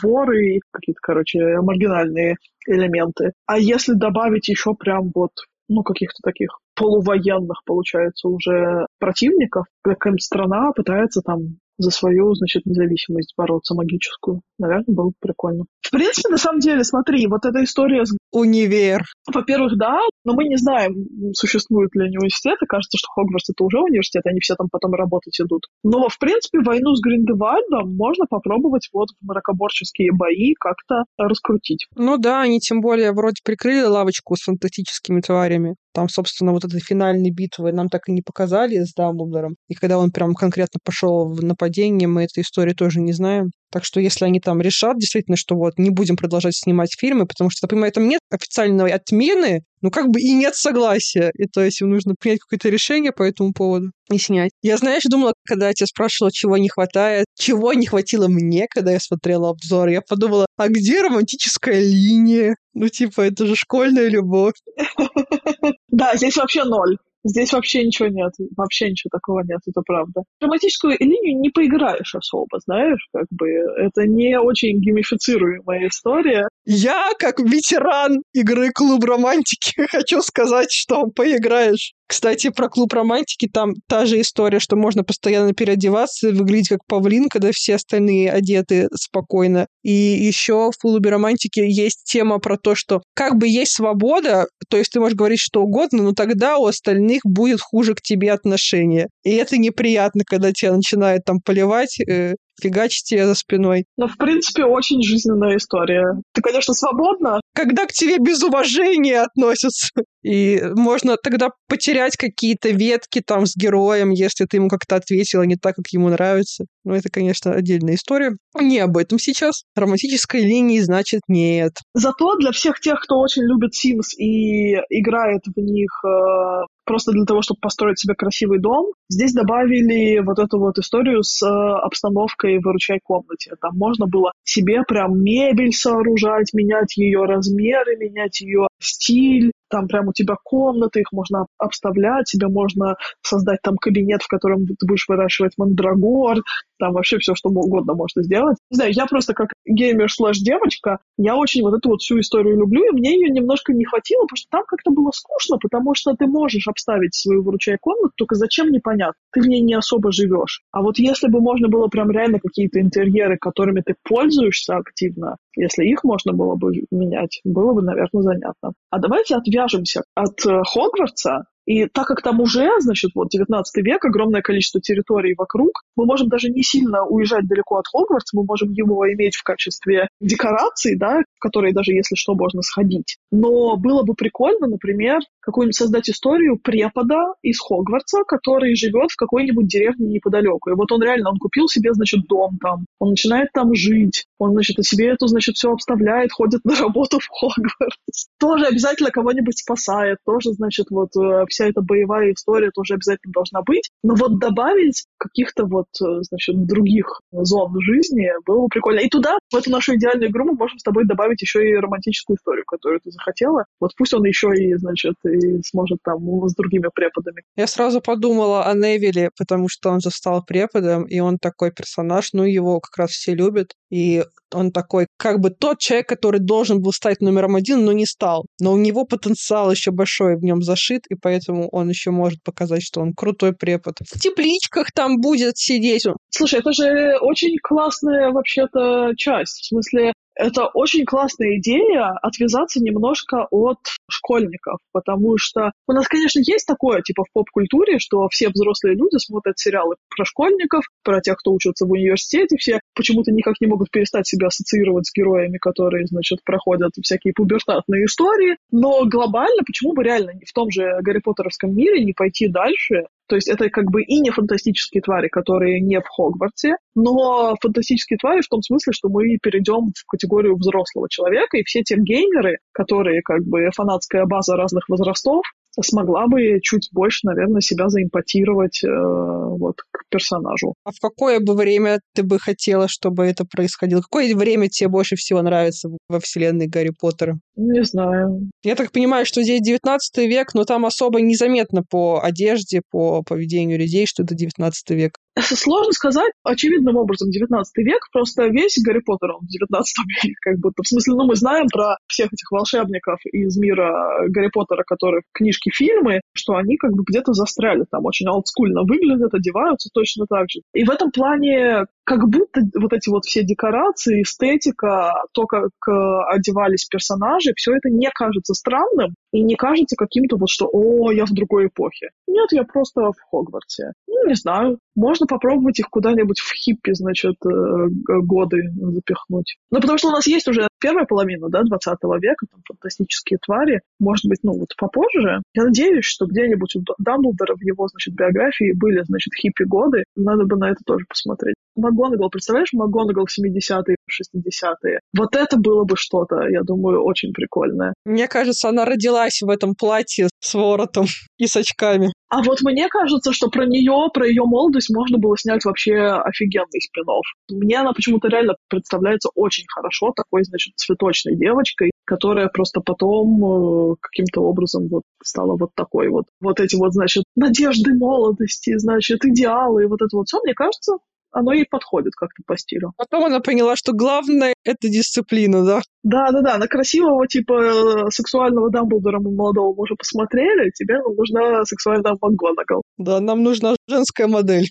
воры, какие-то, короче, маргинальные элементы. А если добавить еще прям вот ну, каких-то таких полувоенных, получается, уже противников, какая-то страна пытается там за свою, значит, независимость бороться магическую. Наверное, было бы прикольно. В принципе, на самом деле, смотри, вот эта история с... Универ. Во-первых, да, но мы не знаем, существуют ли университеты. Кажется, что Хогвартс это уже университет, они все там потом работать идут. Но, в принципе, войну с Гриндевальдом можно попробовать вот в мракоборческие бои как-то раскрутить. Ну да, они тем более вроде прикрыли лавочку с фантастическими тварями. Там, собственно, вот этой финальной битвы нам так и не показали с Дамблдором. И когда он прям конкретно пошел в нападение, мы этой истории тоже не знаем. Так что если они там решат действительно, что вот не будем продолжать снимать фильмы, потому что, я понимаю, нет официальной отмены, ну как бы и нет согласия. И то есть им нужно принять какое-то решение по этому поводу и снять. Я, знаешь, думала, когда я тебя спрашивала, чего не хватает, чего не хватило мне, когда я смотрела обзор, я подумала, а где романтическая линия? Ну, типа, это же школьная любовь. *laughs* Да, здесь вообще ноль. Здесь вообще ничего нет, вообще ничего такого нет, это правда. Романтическую линию не поиграешь особо, знаешь, как бы это не очень геймифицируемая история. Я, как ветеран игры Клуб Романтики, *laughs* хочу сказать, что поиграешь. Кстати, про клуб романтики там та же история, что можно постоянно переодеваться, выглядеть как павлин, когда все остальные одеты спокойно. И еще в клубе романтики есть тема про то, что как бы есть свобода, то есть ты можешь говорить что угодно, но тогда у остальных будет хуже к тебе отношение. И это неприятно, когда тебя начинают там поливать, э, фигачить тебя за спиной. Но, в принципе, очень жизненная история. Ты, конечно, свободна. Когда к тебе без уважения относятся. *laughs* И можно тогда потерять какие-то ветки там с героем, если ты ему как-то ответила не так, как ему нравится. Но это, конечно, отдельная история. Не об этом сейчас. Романтической линии, значит, нет. Зато для всех тех, кто очень любит Sims и играет в них э, просто для того, чтобы построить себе красивый дом, здесь добавили вот эту вот историю с э, обстановкой «Выручай комнате». Там можно было себе прям мебель сооружать, менять ее размеры, менять ее стиль, там прям у тебя комнаты, их можно обставлять, тебе можно создать там кабинет, в котором ты будешь выращивать мандрагор, там вообще все, что угодно можно сделать. Не знаю, я просто как геймер слэш девочка, я очень вот эту вот всю историю люблю, и мне ее немножко не хватило, потому что там как-то было скучно, потому что ты можешь обставить свою выручай комнату, только зачем непонятно. Ты в ней не особо живешь. А вот если бы можно было прям реально какие-то интерьеры, которыми ты пользуешься активно, если их можно было бы менять, было бы, наверное, занятно. А давайте отвяжемся от э, Хогвартса и так как там уже, значит, вот 19 век, огромное количество территорий вокруг, мы можем даже не сильно уезжать далеко от Хогвартса, мы можем его иметь в качестве декорации, да, в которые даже если что можно сходить. Но было бы прикольно, например, какую-нибудь создать историю препода из Хогвартса, который живет в какой-нибудь деревне неподалеку. И вот он реально, он купил себе, значит, дом там, он начинает там жить, он, значит, о себе это, значит, все обставляет, ходит на работу в Хогвартс. Тоже обязательно кого-нибудь спасает, тоже, значит, вот э, вся эта боевая история тоже обязательно должна быть. Но вот добавить каких-то вот, э, значит, других зон жизни было бы прикольно. И туда, в эту нашу идеальную игру, мы можем с тобой добавить еще и романтическую историю, которую ты захотела. Вот пусть он еще и, значит, и сможет там с другими преподами. Я сразу подумала о Невиле, потому что он же стал преподом, и он такой персонаж, ну, его как раз все любят. И он такой, как бы тот человек, который должен был стать номером один, но не стал. Но у него потенциал еще большой в нем зашит, и поэтому он еще может показать, что он крутой препод. В тепличках там будет сидеть. Слушай, это же очень классная вообще-то часть. В смысле, это очень классная идея отвязаться немножко от школьников, потому что у нас, конечно, есть такое, типа, в поп-культуре, что все взрослые люди смотрят сериалы про школьников, про тех, кто учится в университете, все почему-то никак не могут перестать себя ассоциировать с героями, которые, значит, проходят всякие пубертатные истории, но глобально почему бы реально в том же Гарри Поттеровском мире не пойти дальше то есть это как бы и не фантастические твари, которые не в Хогвартсе, но фантастические твари в том смысле, что мы перейдем в категорию взрослого человека, и все те геймеры, которые как бы фанатская база разных возрастов, смогла бы чуть больше, наверное, себя заимпотировать э, вот к персонажу. А в какое бы время ты бы хотела, чтобы это происходило? Какое время тебе больше всего нравится во вселенной Гарри Поттера? Не знаю. Я так понимаю, что здесь 19 век, но там особо незаметно по одежде, по поведению людей, что это 19 век. Сложно сказать. Очевидным образом 19 век, просто весь Гарри Поттер он в 19 *laughs* веке, как будто. В смысле, ну, мы знаем про всех этих волшебников из мира Гарри Поттера, которые книжки, фильмы, что они как бы где-то застряли там, очень олдскульно выглядят, одеваются точно так же. И в этом плане как будто вот эти вот все декорации, эстетика, то, как э, одевались персонажи, все это не кажется странным и не кажется каким-то вот, что «О, я в другой эпохе». Нет, я просто в Хогвартсе. Ну, не знаю. Можно попробовать их куда-нибудь в хиппи, значит, э, годы запихнуть. Ну, потому что у нас есть уже первая половина, да, 20 века, там фантастические твари. Может быть, ну, вот попозже. Я надеюсь, что где-нибудь у Дамблдора в его, значит, биографии были, значит, хиппи-годы. Надо бы на это тоже посмотреть. МакГонагал, представляешь, МакГонагал в 70-е, 60-е. Вот это было бы что-то, я думаю, очень прикольное. Мне кажется, она родилась в этом платье с воротом *laughs* и с очками. А вот мне кажется, что про нее, про ее молодость можно было снять вообще офигенный спин -офф. Мне она почему-то реально представляется очень хорошо, такой, значит, цветочной девочкой, которая просто потом э, каким-то образом вот стала вот такой вот. Вот эти вот, значит, надежды молодости, значит, идеалы вот это вот все, мне кажется, оно ей подходит как-то по стилю. Потом она поняла, что главное — это дисциплина, да? Да-да-да, на красивого типа сексуального Дамблдора мы молодого уже посмотрели, тебе нужна сексуальная МакГонагал. Да, нам нужна женская модель.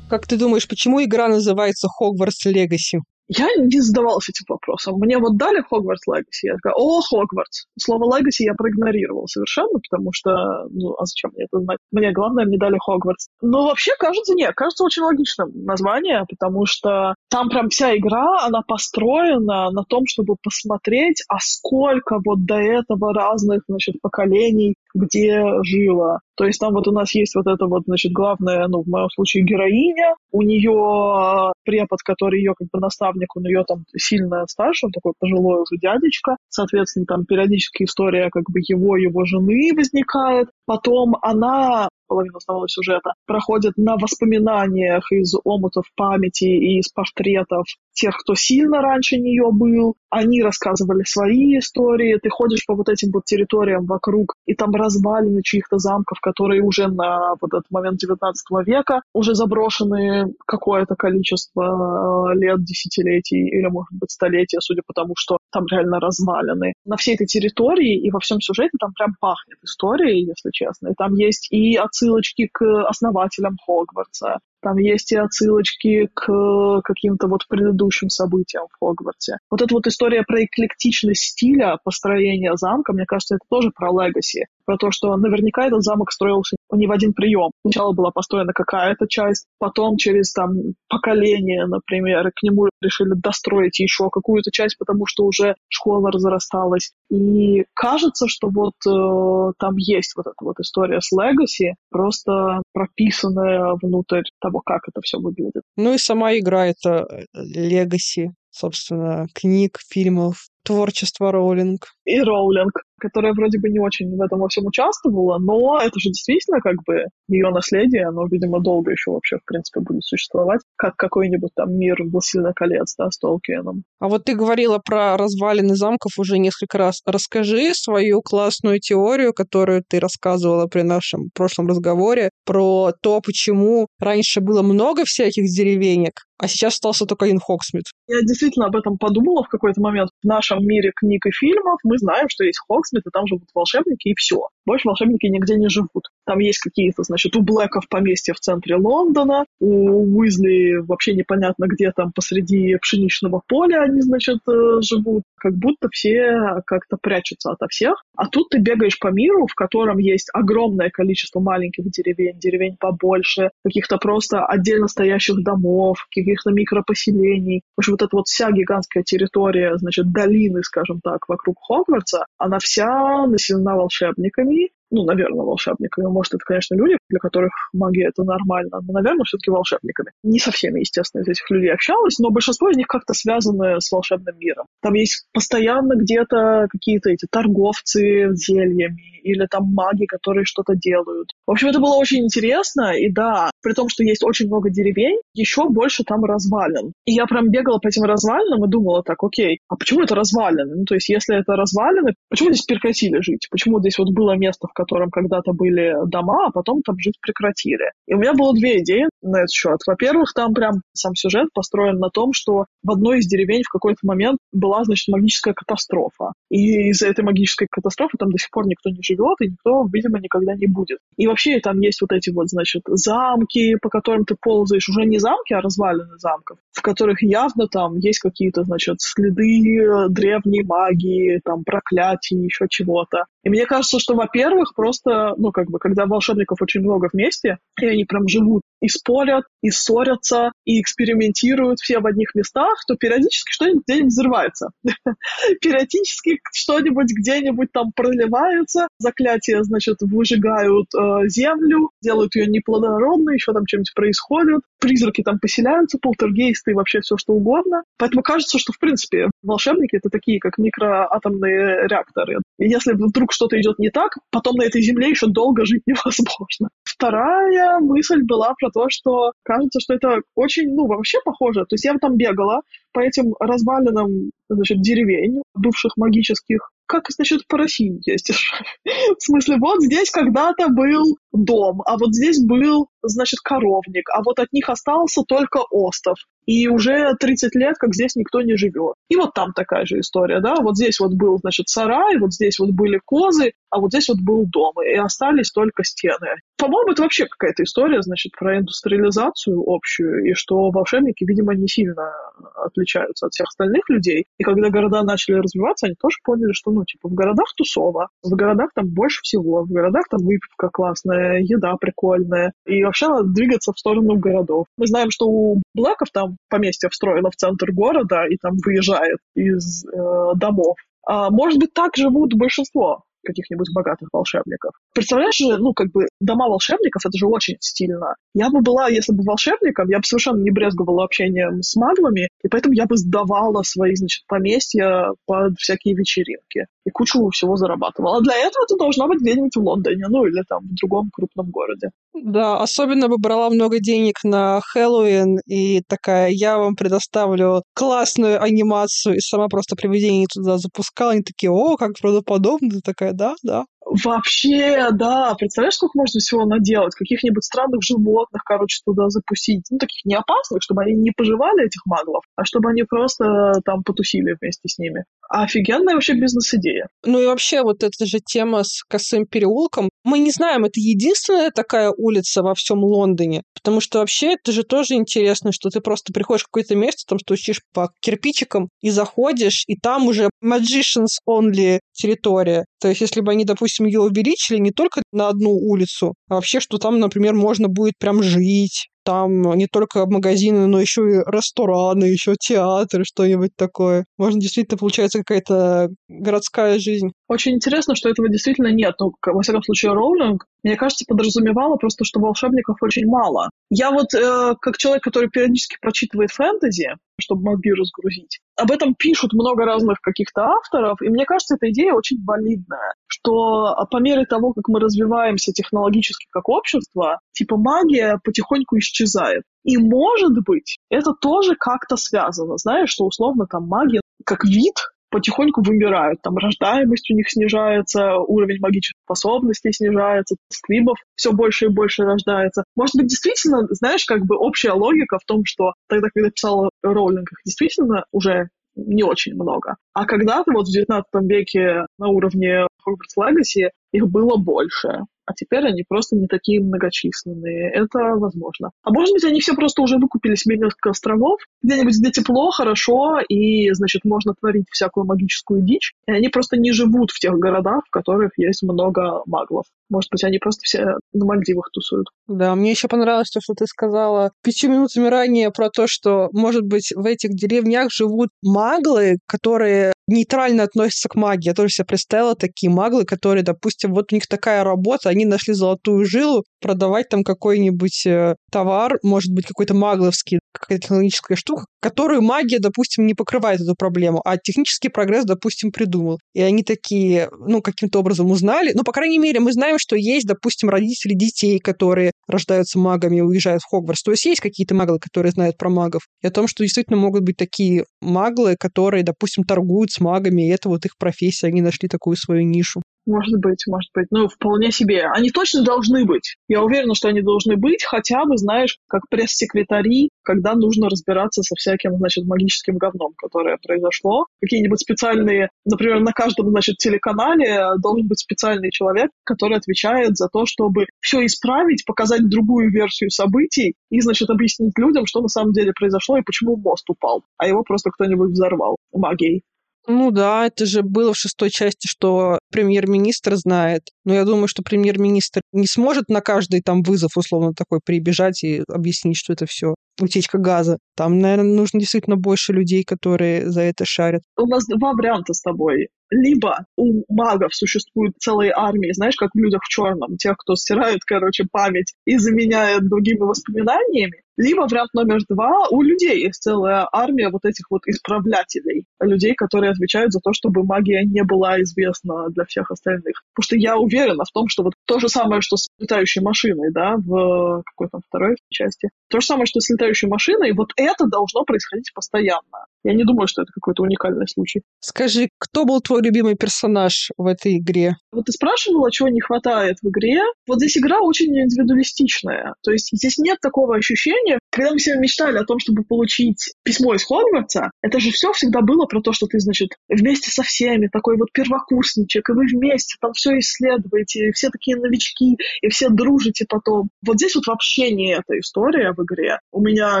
Как ты думаешь, почему игра называется Хогвартс Легаси? Я не задавалась этим вопросом. Мне вот дали Хогвартс Легаси, я такая, о, Хогвартс. Слово Легаси я проигнорировала совершенно, потому что, ну, а зачем мне это знать? Мне главное, мне дали Хогвартс. Но вообще, кажется, нет, кажется очень логичным название, потому что там прям вся игра, она построена на том, чтобы посмотреть, а сколько вот до этого разных, значит, поколений где жило. То есть там вот у нас есть вот это вот, значит, главная, ну, в моем случае, героиня. У нее препод, который ее как бы наставник, у нее там сильно старше, он такой пожилой уже дядечка. Соответственно, там периодически история как бы его, его жены возникает. Потом она половину основного сюжета, проходит на воспоминаниях из омутов памяти и из портретов тех, кто сильно раньше нее был. Они рассказывали свои истории. Ты ходишь по вот этим вот территориям вокруг, и там развалины чьих-то замков, которые уже на вот этот момент 19 века уже заброшены какое-то количество э, лет, десятилетий или, может быть, столетия, судя по тому, что там реально развалины. На всей этой территории и во всем сюжете там прям пахнет историей, если честно. И там есть и отсылочки к основателям Хогвартса, там есть и отсылочки к каким-то вот предыдущим событиям в Хогвартсе. Вот эта вот история про эклектичность стиля построения замка, мне кажется, это тоже про легаси. Про то, что наверняка этот замок строился не в один прием. Сначала была построена какая-то часть, потом через там поколение, например, к нему решили достроить еще какую-то часть, потому что уже школа разрасталась. И кажется, что вот э, там есть вот эта вот история с Legacy, просто прописанная внутрь того, как это все выглядит. Ну и сама игра — это Legacy, собственно, книг, фильмов, творчество Роулинг. И Роулинг которая вроде бы не очень в этом во всем участвовала, но это же действительно как бы ее наследие, оно, видимо, долго еще вообще, в принципе, будет существовать, как какой-нибудь там мир «Властелина колец», да, с Толкиеном. А вот ты говорила про развалины замков уже несколько раз. Расскажи свою классную теорию, которую ты рассказывала при нашем прошлом разговоре, про то, почему раньше было много всяких деревенек, а сейчас остался только один Хоксмит. Я действительно об этом подумала в какой-то момент. В нашем мире книг и фильмов мы знаем, что есть Хоксмит, и там живут волшебники, и все. Больше волшебники нигде не живут. Там есть какие-то, значит, у Блэков поместья в центре Лондона, у Уизли вообще непонятно где там посреди пшеничного поля они, значит, э, живут. Как будто все как-то прячутся ото всех. А тут ты бегаешь по миру, в котором есть огромное количество маленьких деревень, деревень побольше, каких-то просто отдельно стоящих домов, каких-то микропоселений. В общем, вот эта вот вся гигантская территория, значит, долины, скажем так, вокруг Хогвартса, она вся населена волшебниками, ну, наверное, волшебниками. Может, это, конечно, люди, для которых магия это нормально, но, наверное, все-таки волшебниками. Не со всеми, естественно, из этих людей общалась, но большинство из них как-то связаны с волшебным миром. Там есть постоянно где-то какие-то эти торговцы зельями или там маги, которые что-то делают. В общем, это было очень интересно, и да, при том, что есть очень много деревень, еще больше там развалин. И я прям бегала по этим развалинам и думала так, окей, а почему это развалины? Ну, то есть, если это развалины, почему здесь прекратили жить? Почему здесь вот было место, в котором когда-то были дома, а потом там жить прекратили? И у меня было две идеи на этот счет. Во-первых, там прям сам сюжет построен на том, что в одной из деревень в какой-то момент была, значит, магическая катастрофа. И из-за этой магической катастрофы там до сих пор никто не живет, и никто, видимо, никогда не будет. И вообще там есть вот эти вот, значит, замки, по которым ты ползаешь. Уже не замки, а развалины замков, в которых явно там есть какие-то, значит, следы древней магии, там, проклятий, еще чего-то. И мне кажется, что, во-первых, просто, ну, как бы, когда волшебников очень много вместе, и они прям живут и спорят, и ссорятся, и экспериментируют все в одних местах, то периодически что-нибудь где-нибудь взрывается. *laughs* Периодически что-нибудь где-нибудь там проливается, заклятия, значит, выжигают э, землю, делают ее неплодородной, еще там что-нибудь происходит, призраки там поселяются, полтергейсты и вообще все что угодно. Поэтому кажется, что, в принципе, волшебники — это такие, как микроатомные реакторы. И если вдруг что-то идет не так, потом на этой земле еще долго жить невозможно. Вторая мысль была про то, что кажется, что это очень, ну, вообще похоже. То есть я там бегала по этим развалинам, значит, деревень, бывших магических, как, значит, по России ездишь. *laughs* В смысле, вот здесь когда-то был дом, а вот здесь был, значит, коровник, а вот от них остался только остов. И уже 30 лет, как здесь никто не живет. И вот там такая же история, да, вот здесь вот был, значит, сарай, вот здесь вот были козы, а вот здесь вот был дом, и остались только стены. По-моему, это вообще какая-то история, значит, про индустриализацию общую, и что волшебники, видимо, не сильно отличаются от всех остальных людей. И когда города начали развиваться, они тоже поняли, что, ну, типа, в городах тусово, в городах там больше всего, в городах там выпивка классная, еда прикольная, и вообще надо двигаться в сторону городов. Мы знаем, что у Блэков там поместье встроено в центр города и там выезжает из э, домов. А, может быть, так живут большинство каких-нибудь богатых волшебников. Представляешь же, ну, как бы, дома волшебников, это же очень стильно. Я бы была, если бы волшебником, я бы совершенно не брезговала общением с маглами, и поэтому я бы сдавала свои, значит, поместья под всякие вечеринки и кучу всего зарабатывала. А для этого ты должна быть где-нибудь в Лондоне, ну, или там в другом крупном городе. Да, особенно бы брала много денег на Хэллоуин и такая, я вам предоставлю классную анимацию, и сама просто привидение туда запускала, они такие, о, как правдоподобно, такая, да, да. Вообще, да. Представляешь, сколько можно всего наделать? Каких-нибудь странных животных, короче, туда запустить. Ну, таких не опасных, чтобы они не пожевали этих маглов, а чтобы они просто там потусили вместе с ними. Офигенная вообще бизнес-идея. Ну и вообще вот эта же тема с косым переулком. Мы не знаем, это единственная такая улица во всем Лондоне, потому что вообще это же тоже интересно, что ты просто приходишь в какое-то место, там стучишь по кирпичикам и заходишь, и там уже magicians only территория. То есть если бы они, допустим, ее увеличили не только на одну улицу, а вообще, что там, например, можно будет прям жить, там не только магазины, но еще и рестораны, еще театры, что-нибудь такое. Можно действительно получается какая-то городская жизнь. Очень интересно, что этого действительно нет. Ну, во всяком случае, Роулинг, мне кажется, подразумевала просто, что волшебников очень мало. Я вот, э, как человек, который периодически прочитывает фэнтези, чтобы мозги разгрузить, об этом пишут много разных каких-то авторов, и мне кажется, эта идея очень валидная, что по мере того, как мы развиваемся технологически как общество, типа магия потихоньку исчезает. И, может быть, это тоже как-то связано. Знаешь, что условно там магия как вид потихоньку вымирают. Там рождаемость у них снижается, уровень магических способностей снижается, сквибов все больше и больше рождается. Может быть, действительно, знаешь, как бы общая логика в том, что тогда, когда писала Роулинг, их действительно уже не очень много. А когда-то вот в 19 веке на уровне Hogwarts Legacy их было больше а теперь они просто не такие многочисленные. Это возможно. А может быть, они все просто уже выкупили себе несколько островов, где-нибудь где тепло, хорошо, и, значит, можно творить всякую магическую дичь, и они просто не живут в тех городах, в которых есть много маглов. Может быть, они просто все на Мальдивах тусуют. Да, мне еще понравилось то, что ты сказала пятью минутами ранее про то, что, может быть, в этих деревнях живут маглы, которые нейтрально относятся к магии. Я тоже себе представила такие маглы, которые, допустим, вот у них такая работа, они нашли золотую жилу, продавать там какой-нибудь э, товар, может быть, какой-то магловский, какая-то технологическая штука, которую магия, допустим, не покрывает эту проблему, а технический прогресс, допустим, придумал. И они такие, ну, каким-то образом узнали. Ну, по крайней мере, мы знаем, что есть, допустим, родители детей, которые рождаются магами и уезжают в Хогвартс. То есть есть какие-то маглы, которые знают про магов. И о том, что действительно могут быть такие маглы, которые, допустим, торгуют с магами, и это вот их профессия, они нашли такую свою нишу. Может быть, может быть. Ну, вполне себе. Они точно должны быть. Я уверена, что они должны быть, хотя бы, знаешь, как пресс-секретари, когда нужно разбираться со всяким, значит, магическим говном, которое произошло. Какие-нибудь специальные, например, на каждом, значит, телеканале должен быть специальный человек, который отвечает за то, чтобы все исправить, показать другую версию событий и, значит, объяснить людям, что на самом деле произошло и почему мост упал, а его просто кто-нибудь взорвал магией. Ну да, это же было в шестой части, что премьер-министр знает. Но я думаю, что премьер-министр не сможет на каждый там вызов условно такой прибежать и объяснить, что это все утечка газа. Там, наверное, нужно действительно больше людей, которые за это шарят. У нас два варианта с тобой либо у магов существуют целые армии, знаешь, как в «Людях в черном», тех, кто стирают, короче, память и заменяет другими воспоминаниями, либо вариант номер два, у людей есть целая армия вот этих вот исправлятелей, людей, которые отвечают за то, чтобы магия не была известна для всех остальных. Потому что я уверена в том, что вот то же самое, что с летающей машиной, да, в какой там второй части, то же самое, что с летающей машиной, вот это должно происходить постоянно. Я не думаю, что это какой-то уникальный случай. Скажи, кто был твой любимый персонаж в этой игре? Вот ты спрашивала, чего не хватает в игре. Вот здесь игра очень индивидуалистичная. То есть здесь нет такого ощущения, когда мы все мечтали о том, чтобы получить письмо из Хогвартса, это же все всегда было про то, что ты, значит, вместе со всеми, такой вот первокурсничек, и вы вместе там все исследуете, и все такие новички, и все дружите потом. Вот здесь вот вообще не эта история в игре. У меня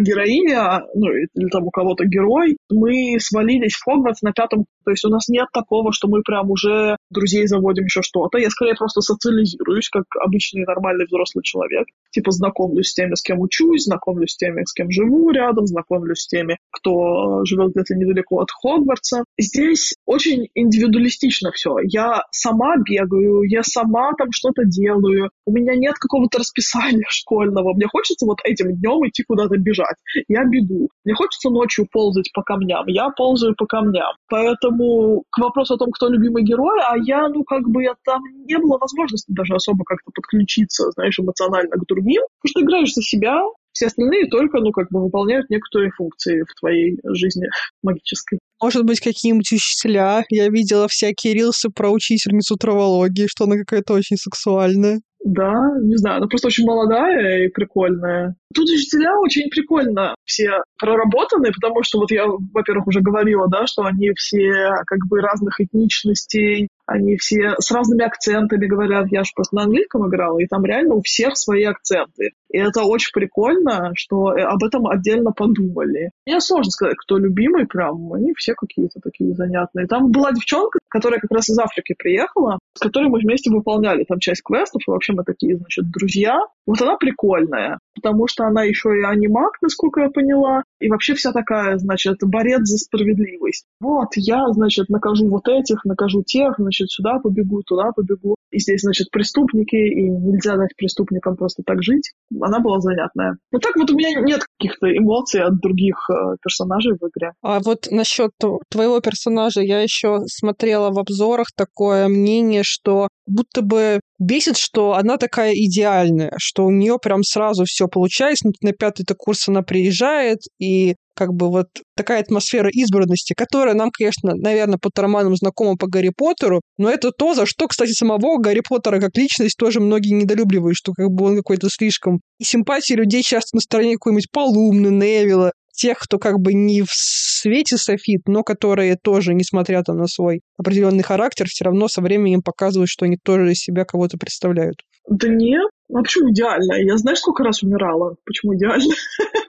героиня, ну, или там у кого-то герой, мы свалились в Хогвартс на пятом то есть у нас нет такого, что мы прям уже друзей заводим еще что-то. Я скорее просто социализируюсь, как обычный нормальный взрослый человек. Типа знакомлюсь с теми, с кем учусь, знакомлюсь с теми, с кем живу рядом, знакомлюсь с теми, кто живет где-то недалеко от Хогвартса. Здесь очень индивидуалистично все. Я сама бегаю, я сама там что-то делаю. У меня нет какого-то расписания *laughs* школьного. Мне хочется вот этим днем идти куда-то бежать. Я бегу. Мне хочется ночью ползать по камням. Я ползаю по камням. Поэтому Поэтому к вопросу о том, кто любимый герой, а я, ну, как бы, я, там не было возможности даже особо как-то подключиться, знаешь, эмоционально к другим, потому что играешь за себя, все остальные только, ну, как бы выполняют некоторые функции в твоей жизни магической. Может быть, какие-нибудь учителя. Я видела всякие рилсы про учительницу травологии, что она какая-то очень сексуальная. Да, не знаю, она просто очень молодая и прикольная. Тут учителя очень прикольно все проработаны, потому что вот я, во-первых, уже говорила, да, что они все как бы разных этничностей, они все с разными акцентами говорят. Я же просто на английском играла, и там реально у всех свои акценты. И это очень прикольно, что э, об этом отдельно подумали. Мне сложно сказать, кто любимый прям. Они все какие-то такие занятные. Там была девчонка, которая как раз из Африки приехала, с которой мы вместе выполняли там часть квестов, и вообще мы такие, значит, друзья. Вот она прикольная, потому что она еще и анимак, насколько я поняла, и вообще вся такая, значит, борец за справедливость. Вот, я, значит, накажу вот этих, накажу тех, значит, сюда побегу, туда побегу. И здесь, значит, преступники, и нельзя дать преступникам просто так жить. Она была занятная. Но так вот у меня нет каких-то эмоций от других э, персонажей в игре. А вот насчет твоего персонажа я еще смотрела в обзорах такое мнение, что будто бы бесит, что она такая идеальная, что у нее прям сразу все получается. На пятый-то курс она приезжает, и как бы вот такая атмосфера избранности, которая нам, конечно, наверное, по романам знакома по Гарри Поттеру, но это то, за что, кстати, самого Гарри Поттера как личность тоже многие недолюбливают, что как бы он какой-то слишком... И симпатии людей часто на стороне какой-нибудь Полумны, Невилла, тех, кто как бы не в свете софит, но которые тоже, несмотря там на свой определенный характер, все равно со временем показывают, что они тоже из себя кого-то представляют. Да нет, почему идеально? Я знаешь, сколько раз умирала? Почему идеально? *laughs*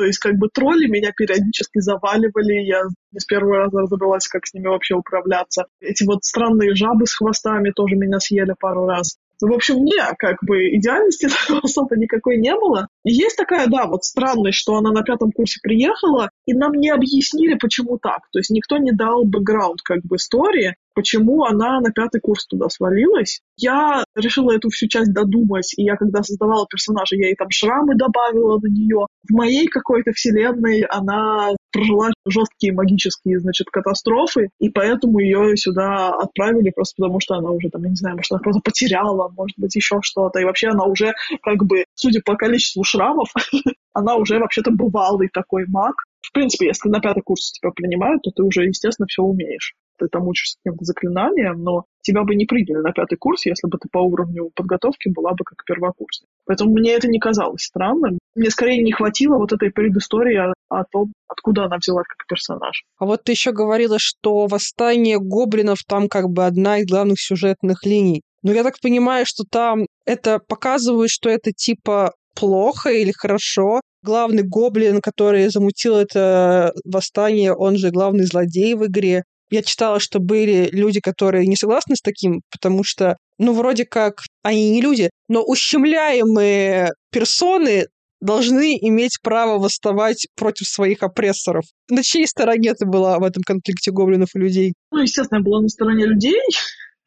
То есть как бы тролли меня периодически заваливали, я не с первого раза разобралась, как с ними вообще управляться. Эти вот странные жабы с хвостами тоже меня съели пару раз. Ну, в общем, не, как бы идеальности *laughs* особо никакой не было. И есть такая, да, вот странность, что она на пятом курсе приехала, и нам не объяснили, почему так. То есть никто не дал бэкграунд как бы истории, почему она на пятый курс туда свалилась. Я решила эту всю часть додумать, и я когда создавала персонажа, я ей там шрамы добавила на нее. В моей какой-то вселенной она прожила жесткие магические, значит, катастрофы, и поэтому ее сюда отправили просто потому, что она уже там, я не знаю, может, она просто потеряла, может быть, еще что-то. И вообще она уже, как бы, судя по количеству шрамов, *laughs* она уже вообще-то бывалый такой маг. В принципе, если на пятый курс тебя принимают, то ты уже, естественно, все умеешь ты там учишься каким-то заклинанием, но тебя бы не приняли на пятый курс, если бы ты по уровню подготовки была бы как первокурсник. Поэтому мне это не казалось странным. Мне скорее не хватило вот этой предыстории о, о том, откуда она взялась как персонаж. А вот ты еще говорила, что восстание гоблинов там как бы одна из главных сюжетных линий. Но я так понимаю, что там это показывает, что это типа плохо или хорошо. Главный гоблин, который замутил это восстание, он же главный злодей в игре. Я читала, что были люди, которые не согласны с таким, потому что, ну, вроде как, они не люди, но ущемляемые персоны должны иметь право восставать против своих опрессоров. На чьей стороне ты была в этом конфликте гоблинов и людей? Ну, естественно, я была на стороне людей.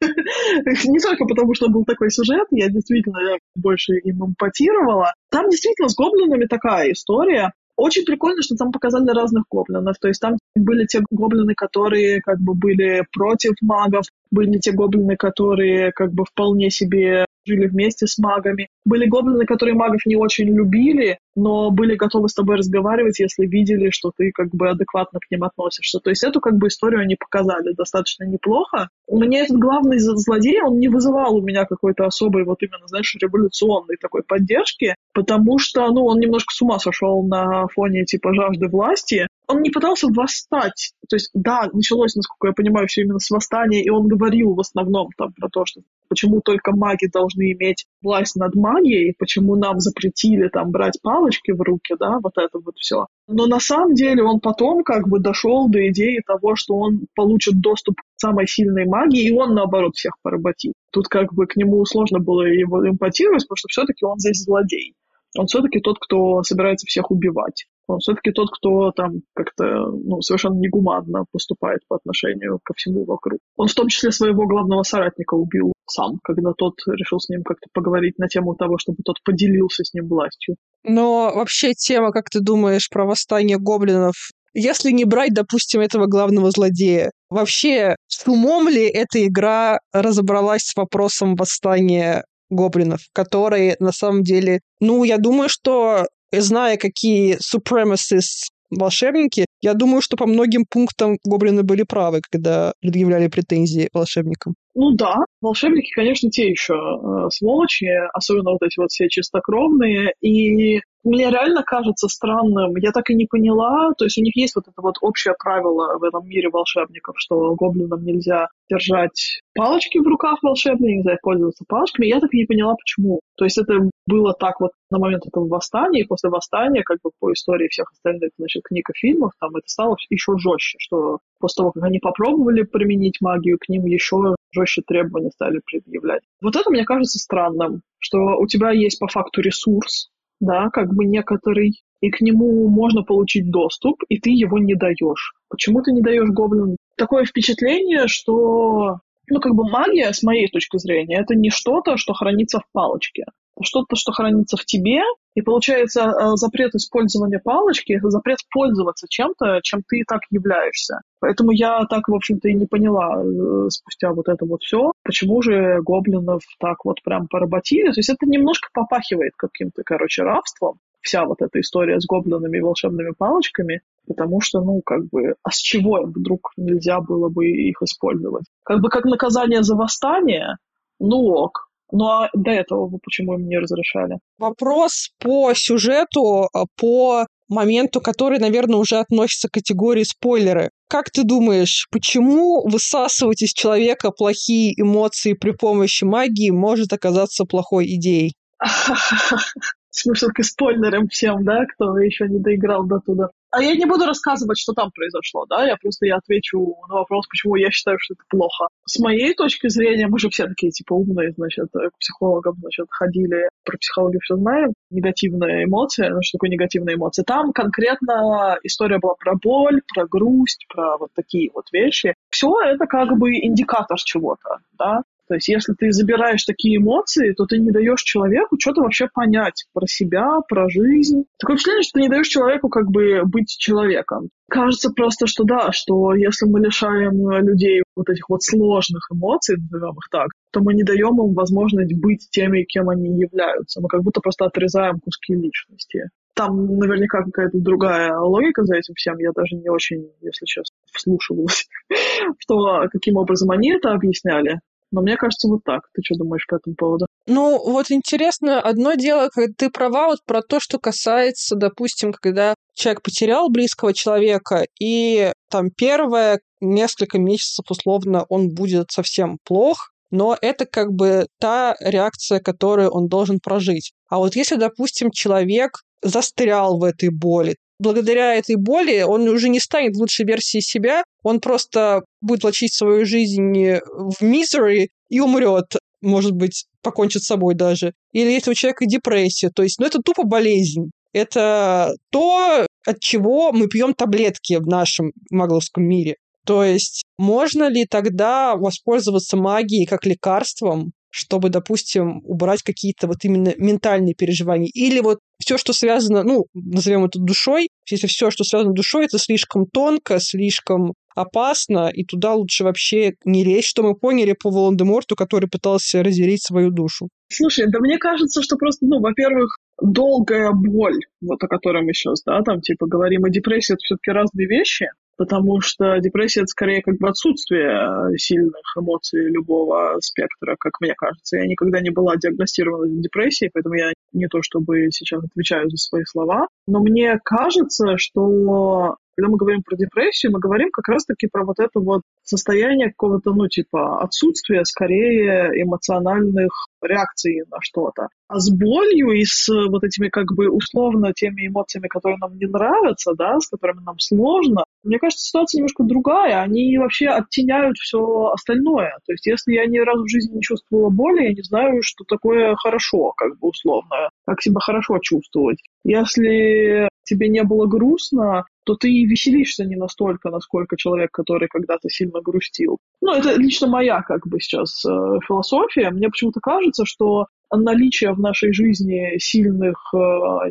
*laughs* Не только потому, что был такой сюжет, я действительно больше им импотировала. Там действительно с гоблинами такая история. Очень прикольно, что там показали разных гоблинов. То есть там были те гоблины, которые как бы были против магов, были те гоблины, которые как бы вполне себе жили вместе с магами. Были гоблины, которые магов не очень любили, но были готовы с тобой разговаривать, если видели, что ты как бы адекватно к ним относишься. То есть эту как бы историю они показали достаточно неплохо. У меня этот главный злодей, он не вызывал у меня какой-то особой вот именно, знаешь, революционной такой поддержки, потому что, ну, он немножко с ума сошел на фоне типа жажды власти. Он не пытался восстать. То есть, да, началось, насколько я понимаю, все именно с восстания, и он говорил в основном там про то, что почему только маги должны иметь власть над магией, почему нам запретили там брать палочки в руки, да, вот это вот все. Но на самом деле он потом как бы дошел до идеи того, что он получит доступ к самой сильной магии, и он, наоборот, всех поработит. Тут как бы к нему сложно было его импотировать, потому что все-таки он здесь злодей. Он все-таки тот, кто собирается всех убивать. Он все-таки тот, кто там как-то ну, совершенно негуманно поступает по отношению ко всему вокруг. Он в том числе своего главного соратника убил сам, когда тот решил с ним как-то поговорить на тему того, чтобы тот поделился с ним властью. Но вообще тема, как ты думаешь, про восстание гоблинов если не брать, допустим, этого главного злодея, вообще с умом ли эта игра разобралась с вопросом восстания гоблинов, которые на самом деле, ну, я думаю, что зная, какие supremacists волшебники, я думаю, что по многим пунктам гоблины были правы, когда предъявляли претензии волшебникам. Ну да, волшебники, конечно, те еще э, сволочи, особенно вот эти вот все чистокровные. И мне реально кажется странным, я так и не поняла, то есть у них есть вот это вот общее правило в этом мире волшебников, что гоблинам нельзя держать палочки в руках волшебные, нельзя пользоваться палочками, я так и не поняла, почему. То есть это было так вот на момент этого восстания, и после восстания, как бы по истории всех остальных, значит, книг и фильмов, там это стало еще жестче, что после того, как они попробовали применить магию, к ним еще жестче требования стали предъявлять. Вот это мне кажется странным, что у тебя есть по факту ресурс, да, как бы некоторый, и к нему можно получить доступ, и ты его не даешь. Почему ты не даешь гоблину? Такое впечатление, что ну, как бы магия, с моей точки зрения, это не что-то, что хранится в палочке что-то, что хранится в тебе, и получается э, запрет использования палочки — это запрет пользоваться чем-то, чем ты и так являешься. Поэтому я так, в общем-то, и не поняла э, спустя вот это вот все, почему же гоблинов так вот прям поработили. То есть это немножко попахивает каким-то, короче, рабством, вся вот эта история с гоблинами и волшебными палочками, потому что, ну, как бы, а с чего вдруг нельзя было бы их использовать? Как бы как наказание за восстание, ну ок, ну а до этого вы почему им не разрешали? Вопрос по сюжету, а, по моменту, который, наверное, уже относится к категории спойлеры. Как ты думаешь, почему высасывать из человека плохие эмоции при помощи магии может оказаться плохой идеей? *laughs* Мы все-таки спойлером всем, да, кто еще не доиграл до туда. А я не буду рассказывать, что там произошло, да, я просто я отвечу на вопрос, почему я считаю, что это плохо. С моей точки зрения, мы же все такие, типа, умные, значит, к психологам, значит, ходили, про психологию все знаем, негативная эмоция, ну, что такое негативная эмоция. Там конкретно история была про боль, про грусть, про вот такие вот вещи. Все это как бы индикатор чего-то, да. То есть, если ты забираешь такие эмоции, то ты не даешь человеку что-то вообще понять про себя, про жизнь. Такое впечатление, что ты не даешь человеку как бы быть человеком. Кажется просто, что да, что если мы лишаем людей вот этих вот сложных эмоций, назовем их так, то мы не даем им возможность быть теми, кем они являются. Мы как будто просто отрезаем куски личности. Там наверняка какая-то другая логика за этим всем. Я даже не очень, если честно, вслушивалась, *laughs* что каким образом они это объясняли. Но мне кажется, вот так. Ты что думаешь по этому поводу? Ну, вот интересно, одно дело, когда ты права вот про то, что касается, допустим, когда человек потерял близкого человека, и там первое несколько месяцев условно он будет совсем плох, но это как бы та реакция, которую он должен прожить. А вот если, допустим, человек застрял в этой боли, благодаря этой боли он уже не станет лучшей версией себя, он просто будет влачить свою жизнь в misery и умрет, может быть, покончит с собой даже. Или если у человека депрессия, то есть, ну, это тупо болезнь. Это то, от чего мы пьем таблетки в нашем магловском мире. То есть можно ли тогда воспользоваться магией как лекарством, чтобы, допустим, убрать какие-то вот именно ментальные переживания? Или вот все, что связано, ну, назовем это душой, если все, что связано с душой, это слишком тонко, слишком опасно, и туда лучше вообще не лезть, что мы поняли по Волан-де-Морту, который пытался разделить свою душу. Слушай, да мне кажется, что просто, ну, во-первых, долгая боль, вот о которой мы сейчас, да, там, типа, говорим, о депрессии, это все-таки разные вещи, потому что депрессия это скорее как бы отсутствие сильных эмоций любого спектра, как мне кажется. Я никогда не была диагностирована депрессией, поэтому я не то чтобы сейчас отвечаю за свои слова, но мне кажется, что когда мы говорим про депрессию, мы говорим как раз-таки про вот это вот состояние какого-то, ну, типа, отсутствия скорее эмоциональных реакций на что-то. А с болью и с вот этими как бы условно теми эмоциями, которые нам не нравятся, да, с которыми нам сложно, мне кажется, ситуация немножко другая. Они вообще оттеняют все остальное. То есть если я ни разу в жизни не чувствовала боли, я не знаю, что такое хорошо, как бы условно, как себя хорошо чувствовать. Если тебе не было грустно, то ты и веселишься не настолько, насколько человек, который когда-то сильно грустил. Ну, это лично моя, как бы, сейчас э, философия. Мне почему-то кажется, что наличие в нашей жизни сильных э,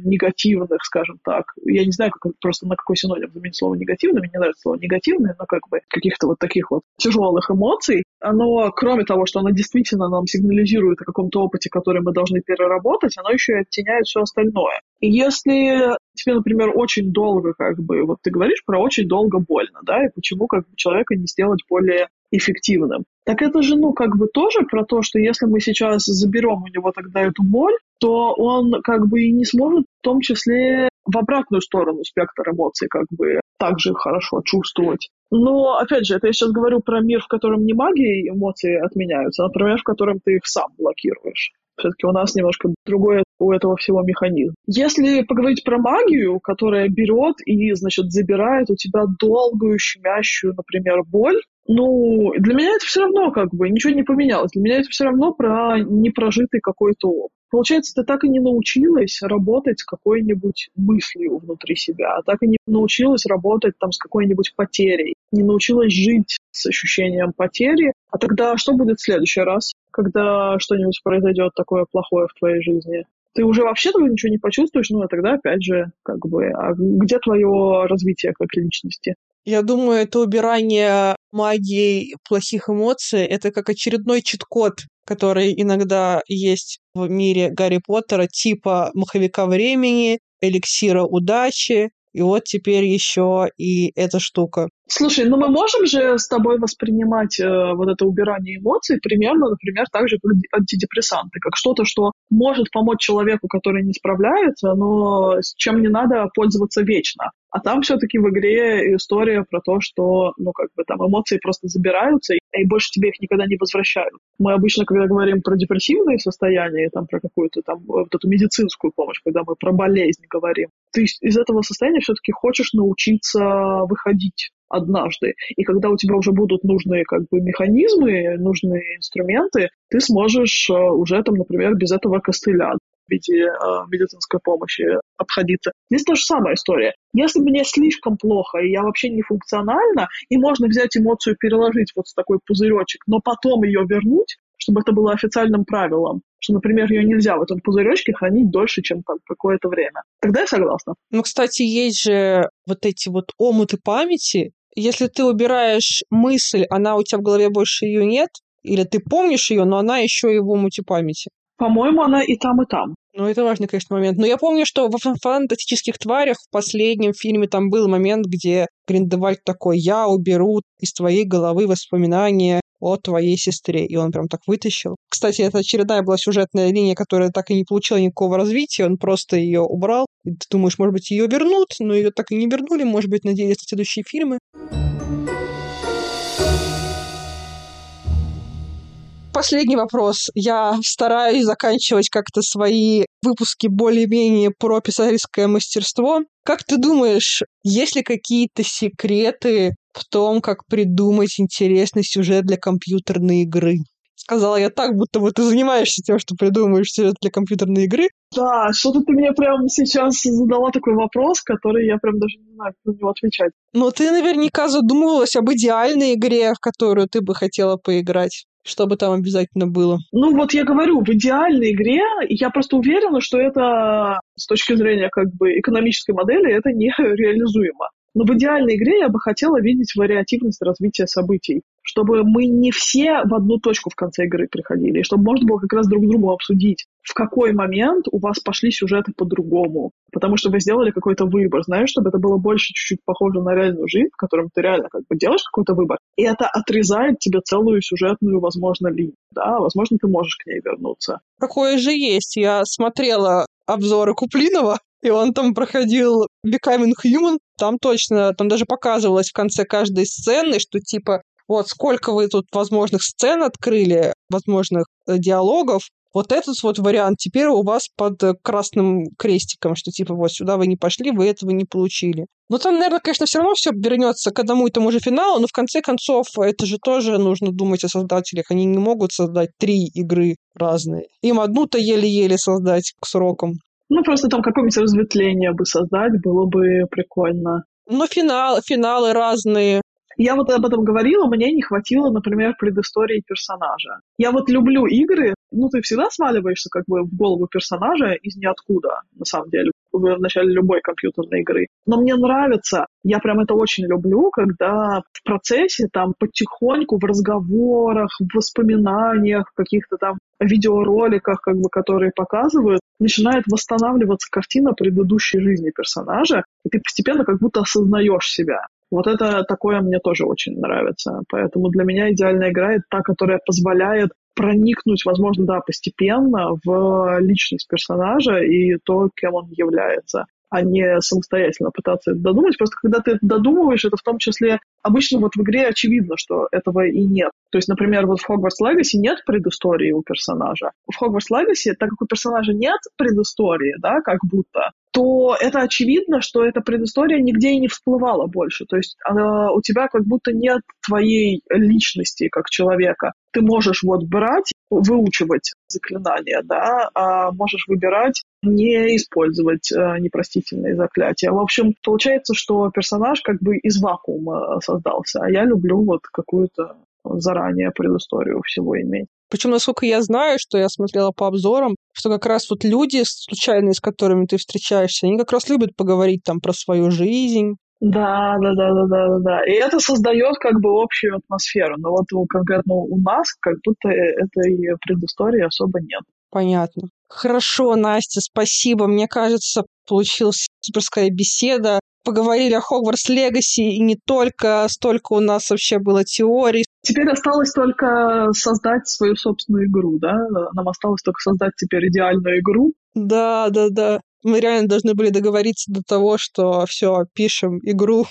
негативных, скажем так, я не знаю, как, просто на какой синоним заменить слово негативный, мне не нравится слово негативный, но как бы каких-то вот таких вот тяжелых эмоций, оно, кроме того, что оно действительно нам сигнализирует о каком-то опыте, который мы должны переработать, оно еще и оттеняет все остальное. Если тебе, например, очень долго, как бы, вот ты говоришь про очень долго больно, да, и почему как бы человека не сделать более эффективным. Так это же, ну, как бы тоже про то, что если мы сейчас заберем у него тогда эту боль, то он как бы и не сможет в том числе в обратную сторону спектр эмоций как бы также хорошо чувствовать. Но, опять же, это я сейчас говорю про мир, в котором не магией эмоции отменяются, а, например, в котором ты их сам блокируешь. Все-таки у нас немножко другой у этого всего механизм. Если поговорить про магию, которая берет и, значит, забирает у тебя долгую, щемящую, например, боль, ну, для меня это все равно как бы ничего не поменялось. Для меня это все равно про непрожитый какой-то опыт. Получается, ты так и не научилась работать с какой-нибудь мыслью внутри себя, а так и не научилась работать там с какой-нибудь потерей, не научилась жить с ощущением потери. А тогда что будет в следующий раз, когда что-нибудь произойдет такое плохое в твоей жизни? Ты уже вообще того ничего не почувствуешь, ну, а тогда опять же, как бы, а где твое развитие как личности? Я думаю, это убирание магии плохих эмоций — это как очередной чит-код, который иногда есть в мире Гарри Поттера, типа маховика времени, эликсира удачи, и вот теперь еще и эта штука. Слушай, ну мы можем же с тобой воспринимать э, вот это убирание эмоций примерно, например, так же, как антидепрессанты, как что-то, что может помочь человеку, который не справляется, но с чем не надо пользоваться вечно. А там все-таки в игре история про то, что, ну, как бы там эмоции просто забираются, и, больше тебе их никогда не возвращают. Мы обычно, когда говорим про депрессивные состояния, там, про какую-то там вот эту медицинскую помощь, когда мы про болезнь говорим, ты из этого состояния все-таки хочешь научиться выходить однажды. И когда у тебя уже будут нужные как бы механизмы, нужные инструменты, ты сможешь э, уже там, например, без этого костыля в виде э, медицинской помощи обходиться. Здесь та же самая история. Если мне слишком плохо, и я вообще не функциональна, и можно взять эмоцию, переложить вот в такой пузыречек, но потом ее вернуть, чтобы это было официальным правилом, что, например, ее нельзя в этом пузыречке хранить дольше, чем там какое-то время. Тогда я согласна. Ну, кстати, есть же вот эти вот омуты памяти, если ты убираешь мысль, она у тебя в голове больше ее нет, или ты помнишь ее, но она еще и в омуте памяти. По-моему, она и там, и там. Ну, это важный, конечно, момент. Но я помню, что в фантастических тварях в последнем фильме там был момент, где Гриндевальд такой, я уберу из твоей головы воспоминания о твоей сестре. И он прям так вытащил. Кстати, это очередная была сюжетная линия, которая так и не получила никакого развития. Он просто ее убрал. И ты думаешь, может быть, ее вернут, но ее так и не вернули. Может быть, надеялись на следующие фильмы. Последний вопрос. Я стараюсь заканчивать как-то свои выпуске более-менее про писательское мастерство. Как ты думаешь, есть ли какие-то секреты в том, как придумать интересный сюжет для компьютерной игры? Сказала я так, будто бы ты занимаешься тем, что придумываешь сюжет для компьютерной игры. Да, что-то ты мне прямо сейчас задала такой вопрос, который я прям даже не знаю, как на него отвечать. Но ты наверняка задумывалась об идеальной игре, в которую ты бы хотела поиграть. Что бы там обязательно было? Ну вот я говорю, в идеальной игре я просто уверена, что это с точки зрения как бы экономической модели это нереализуемо. *laughs* Но в идеальной игре я бы хотела видеть вариативность развития событий, чтобы мы не все в одну точку в конце игры приходили, и чтобы можно было как раз друг с другом обсудить, в какой момент у вас пошли сюжеты по-другому, потому что вы сделали какой-то выбор, знаешь, чтобы это было больше чуть-чуть похоже на реальную жизнь, в котором ты реально как бы делаешь какой-то выбор, и это отрезает тебе целую сюжетную, возможно, линию, да, возможно, ты можешь к ней вернуться. Такое же есть. Я смотрела обзоры Куплинова, и он там проходил Becoming Human, там точно, там даже показывалось в конце каждой сцены, что типа вот сколько вы тут возможных сцен открыли, возможных э, диалогов, вот этот вот вариант теперь у вас под э, красным крестиком, что типа вот сюда вы не пошли, вы этого не получили. Но там, наверное, конечно, все равно все вернется к одному и тому же финалу, но в конце концов это же тоже нужно думать о создателях. Они не могут создать три игры разные. Им одну-то еле-еле создать к срокам. Ну, просто там какое-нибудь разветвление бы создать было бы прикольно. Ну, финал, финалы разные. Я вот об этом говорила, мне не хватило, например, предыстории персонажа. Я вот люблю игры, ну, ты всегда сваливаешься как бы в голову персонажа из ниоткуда, на самом деле, в начале любой компьютерной игры. Но мне нравится, я прям это очень люблю, когда в процессе там потихоньку в разговорах, в воспоминаниях, в каких-то там видеороликах, как бы, которые показывают, начинает восстанавливаться картина предыдущей жизни персонажа, и ты постепенно как будто осознаешь себя. Вот это такое мне тоже очень нравится. Поэтому для меня идеальная игра — это та, которая позволяет проникнуть, возможно, да, постепенно в личность персонажа и то, кем он является а не самостоятельно пытаться это додумать. Просто когда ты это додумываешь, это в том числе обычно вот в игре очевидно, что этого и нет. То есть, например, вот в Hogwarts Legacy нет предыстории у персонажа. В Hogwarts Legacy, так как у персонажа нет предыстории, да, как будто, то это очевидно, что эта предыстория нигде и не всплывала больше. То есть она, у тебя как будто нет твоей личности как человека. Ты можешь вот брать, выучивать заклинания, да, а можешь выбирать не использовать э, непростительные заклятия. В общем, получается, что персонаж как бы из вакуума создался, а я люблю вот какую-то заранее предысторию всего иметь. Причем, насколько я знаю, что я смотрела по обзорам, что как раз вот люди случайные, с которыми ты встречаешься, они как раз любят поговорить там про свою жизнь, да, да, да, да, да, да, да. И это создает как бы общую атмосферу. Но вот конкретно у нас как будто этой предыстории особо нет. Понятно. Хорошо, Настя, спасибо. Мне кажется, получилась суперская беседа. Поговорили о Хогвартс Легаси, и не только, столько у нас вообще было теорий. Теперь осталось только создать свою собственную игру, да? Нам осталось только создать теперь идеальную игру. Да, да, да. Мы реально должны были договориться до того, что все, пишем игру.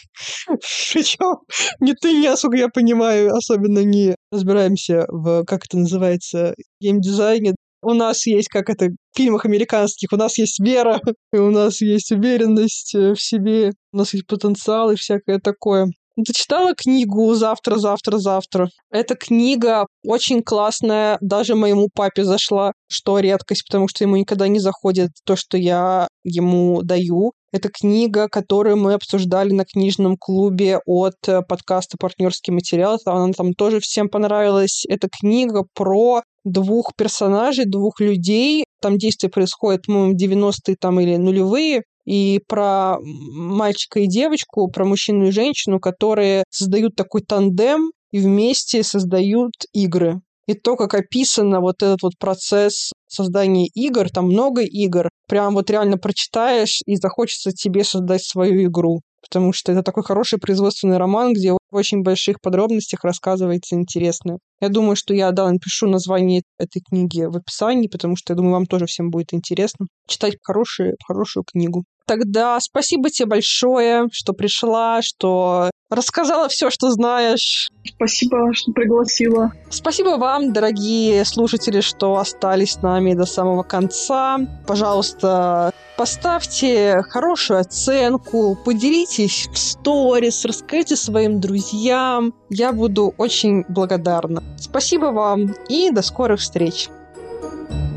Причем ни ты, ни, насколько я понимаю, особенно не разбираемся в, как это называется, геймдизайне. У нас есть, как это в фильмах американских, у нас есть вера, и у нас есть уверенность э, в себе, у нас есть потенциал и всякое такое. Ты читала книгу «Завтра, завтра, завтра»? Эта книга очень классная, даже моему папе зашла, что редкость, потому что ему никогда не заходит то, что я ему даю. Это книга, которую мы обсуждали на книжном клубе от э, подкаста «Партнерский материал». Она там тоже всем понравилась. Это книга про двух персонажей, двух людей. Там действие происходит, по-моему, 90-е там или нулевые и про мальчика и девочку, про мужчину и женщину, которые создают такой тандем и вместе создают игры. И то, как описано вот этот вот процесс создания игр, там много игр, прям вот реально прочитаешь и захочется тебе создать свою игру. Потому что это такой хороший производственный роман, где в очень больших подробностях рассказывается интересно. Я думаю, что я, да, напишу название этой книги в описании, потому что я думаю, вам тоже всем будет интересно читать хорошую, хорошую книгу. Тогда спасибо тебе большое, что пришла, что рассказала все, что знаешь. Спасибо, что пригласила. Спасибо вам, дорогие слушатели, что остались с нами до самого конца. Пожалуйста, поставьте хорошую оценку, поделитесь в сторис, расскажите своим друзьям. Я буду очень благодарна. Спасибо вам и до скорых встреч. thank you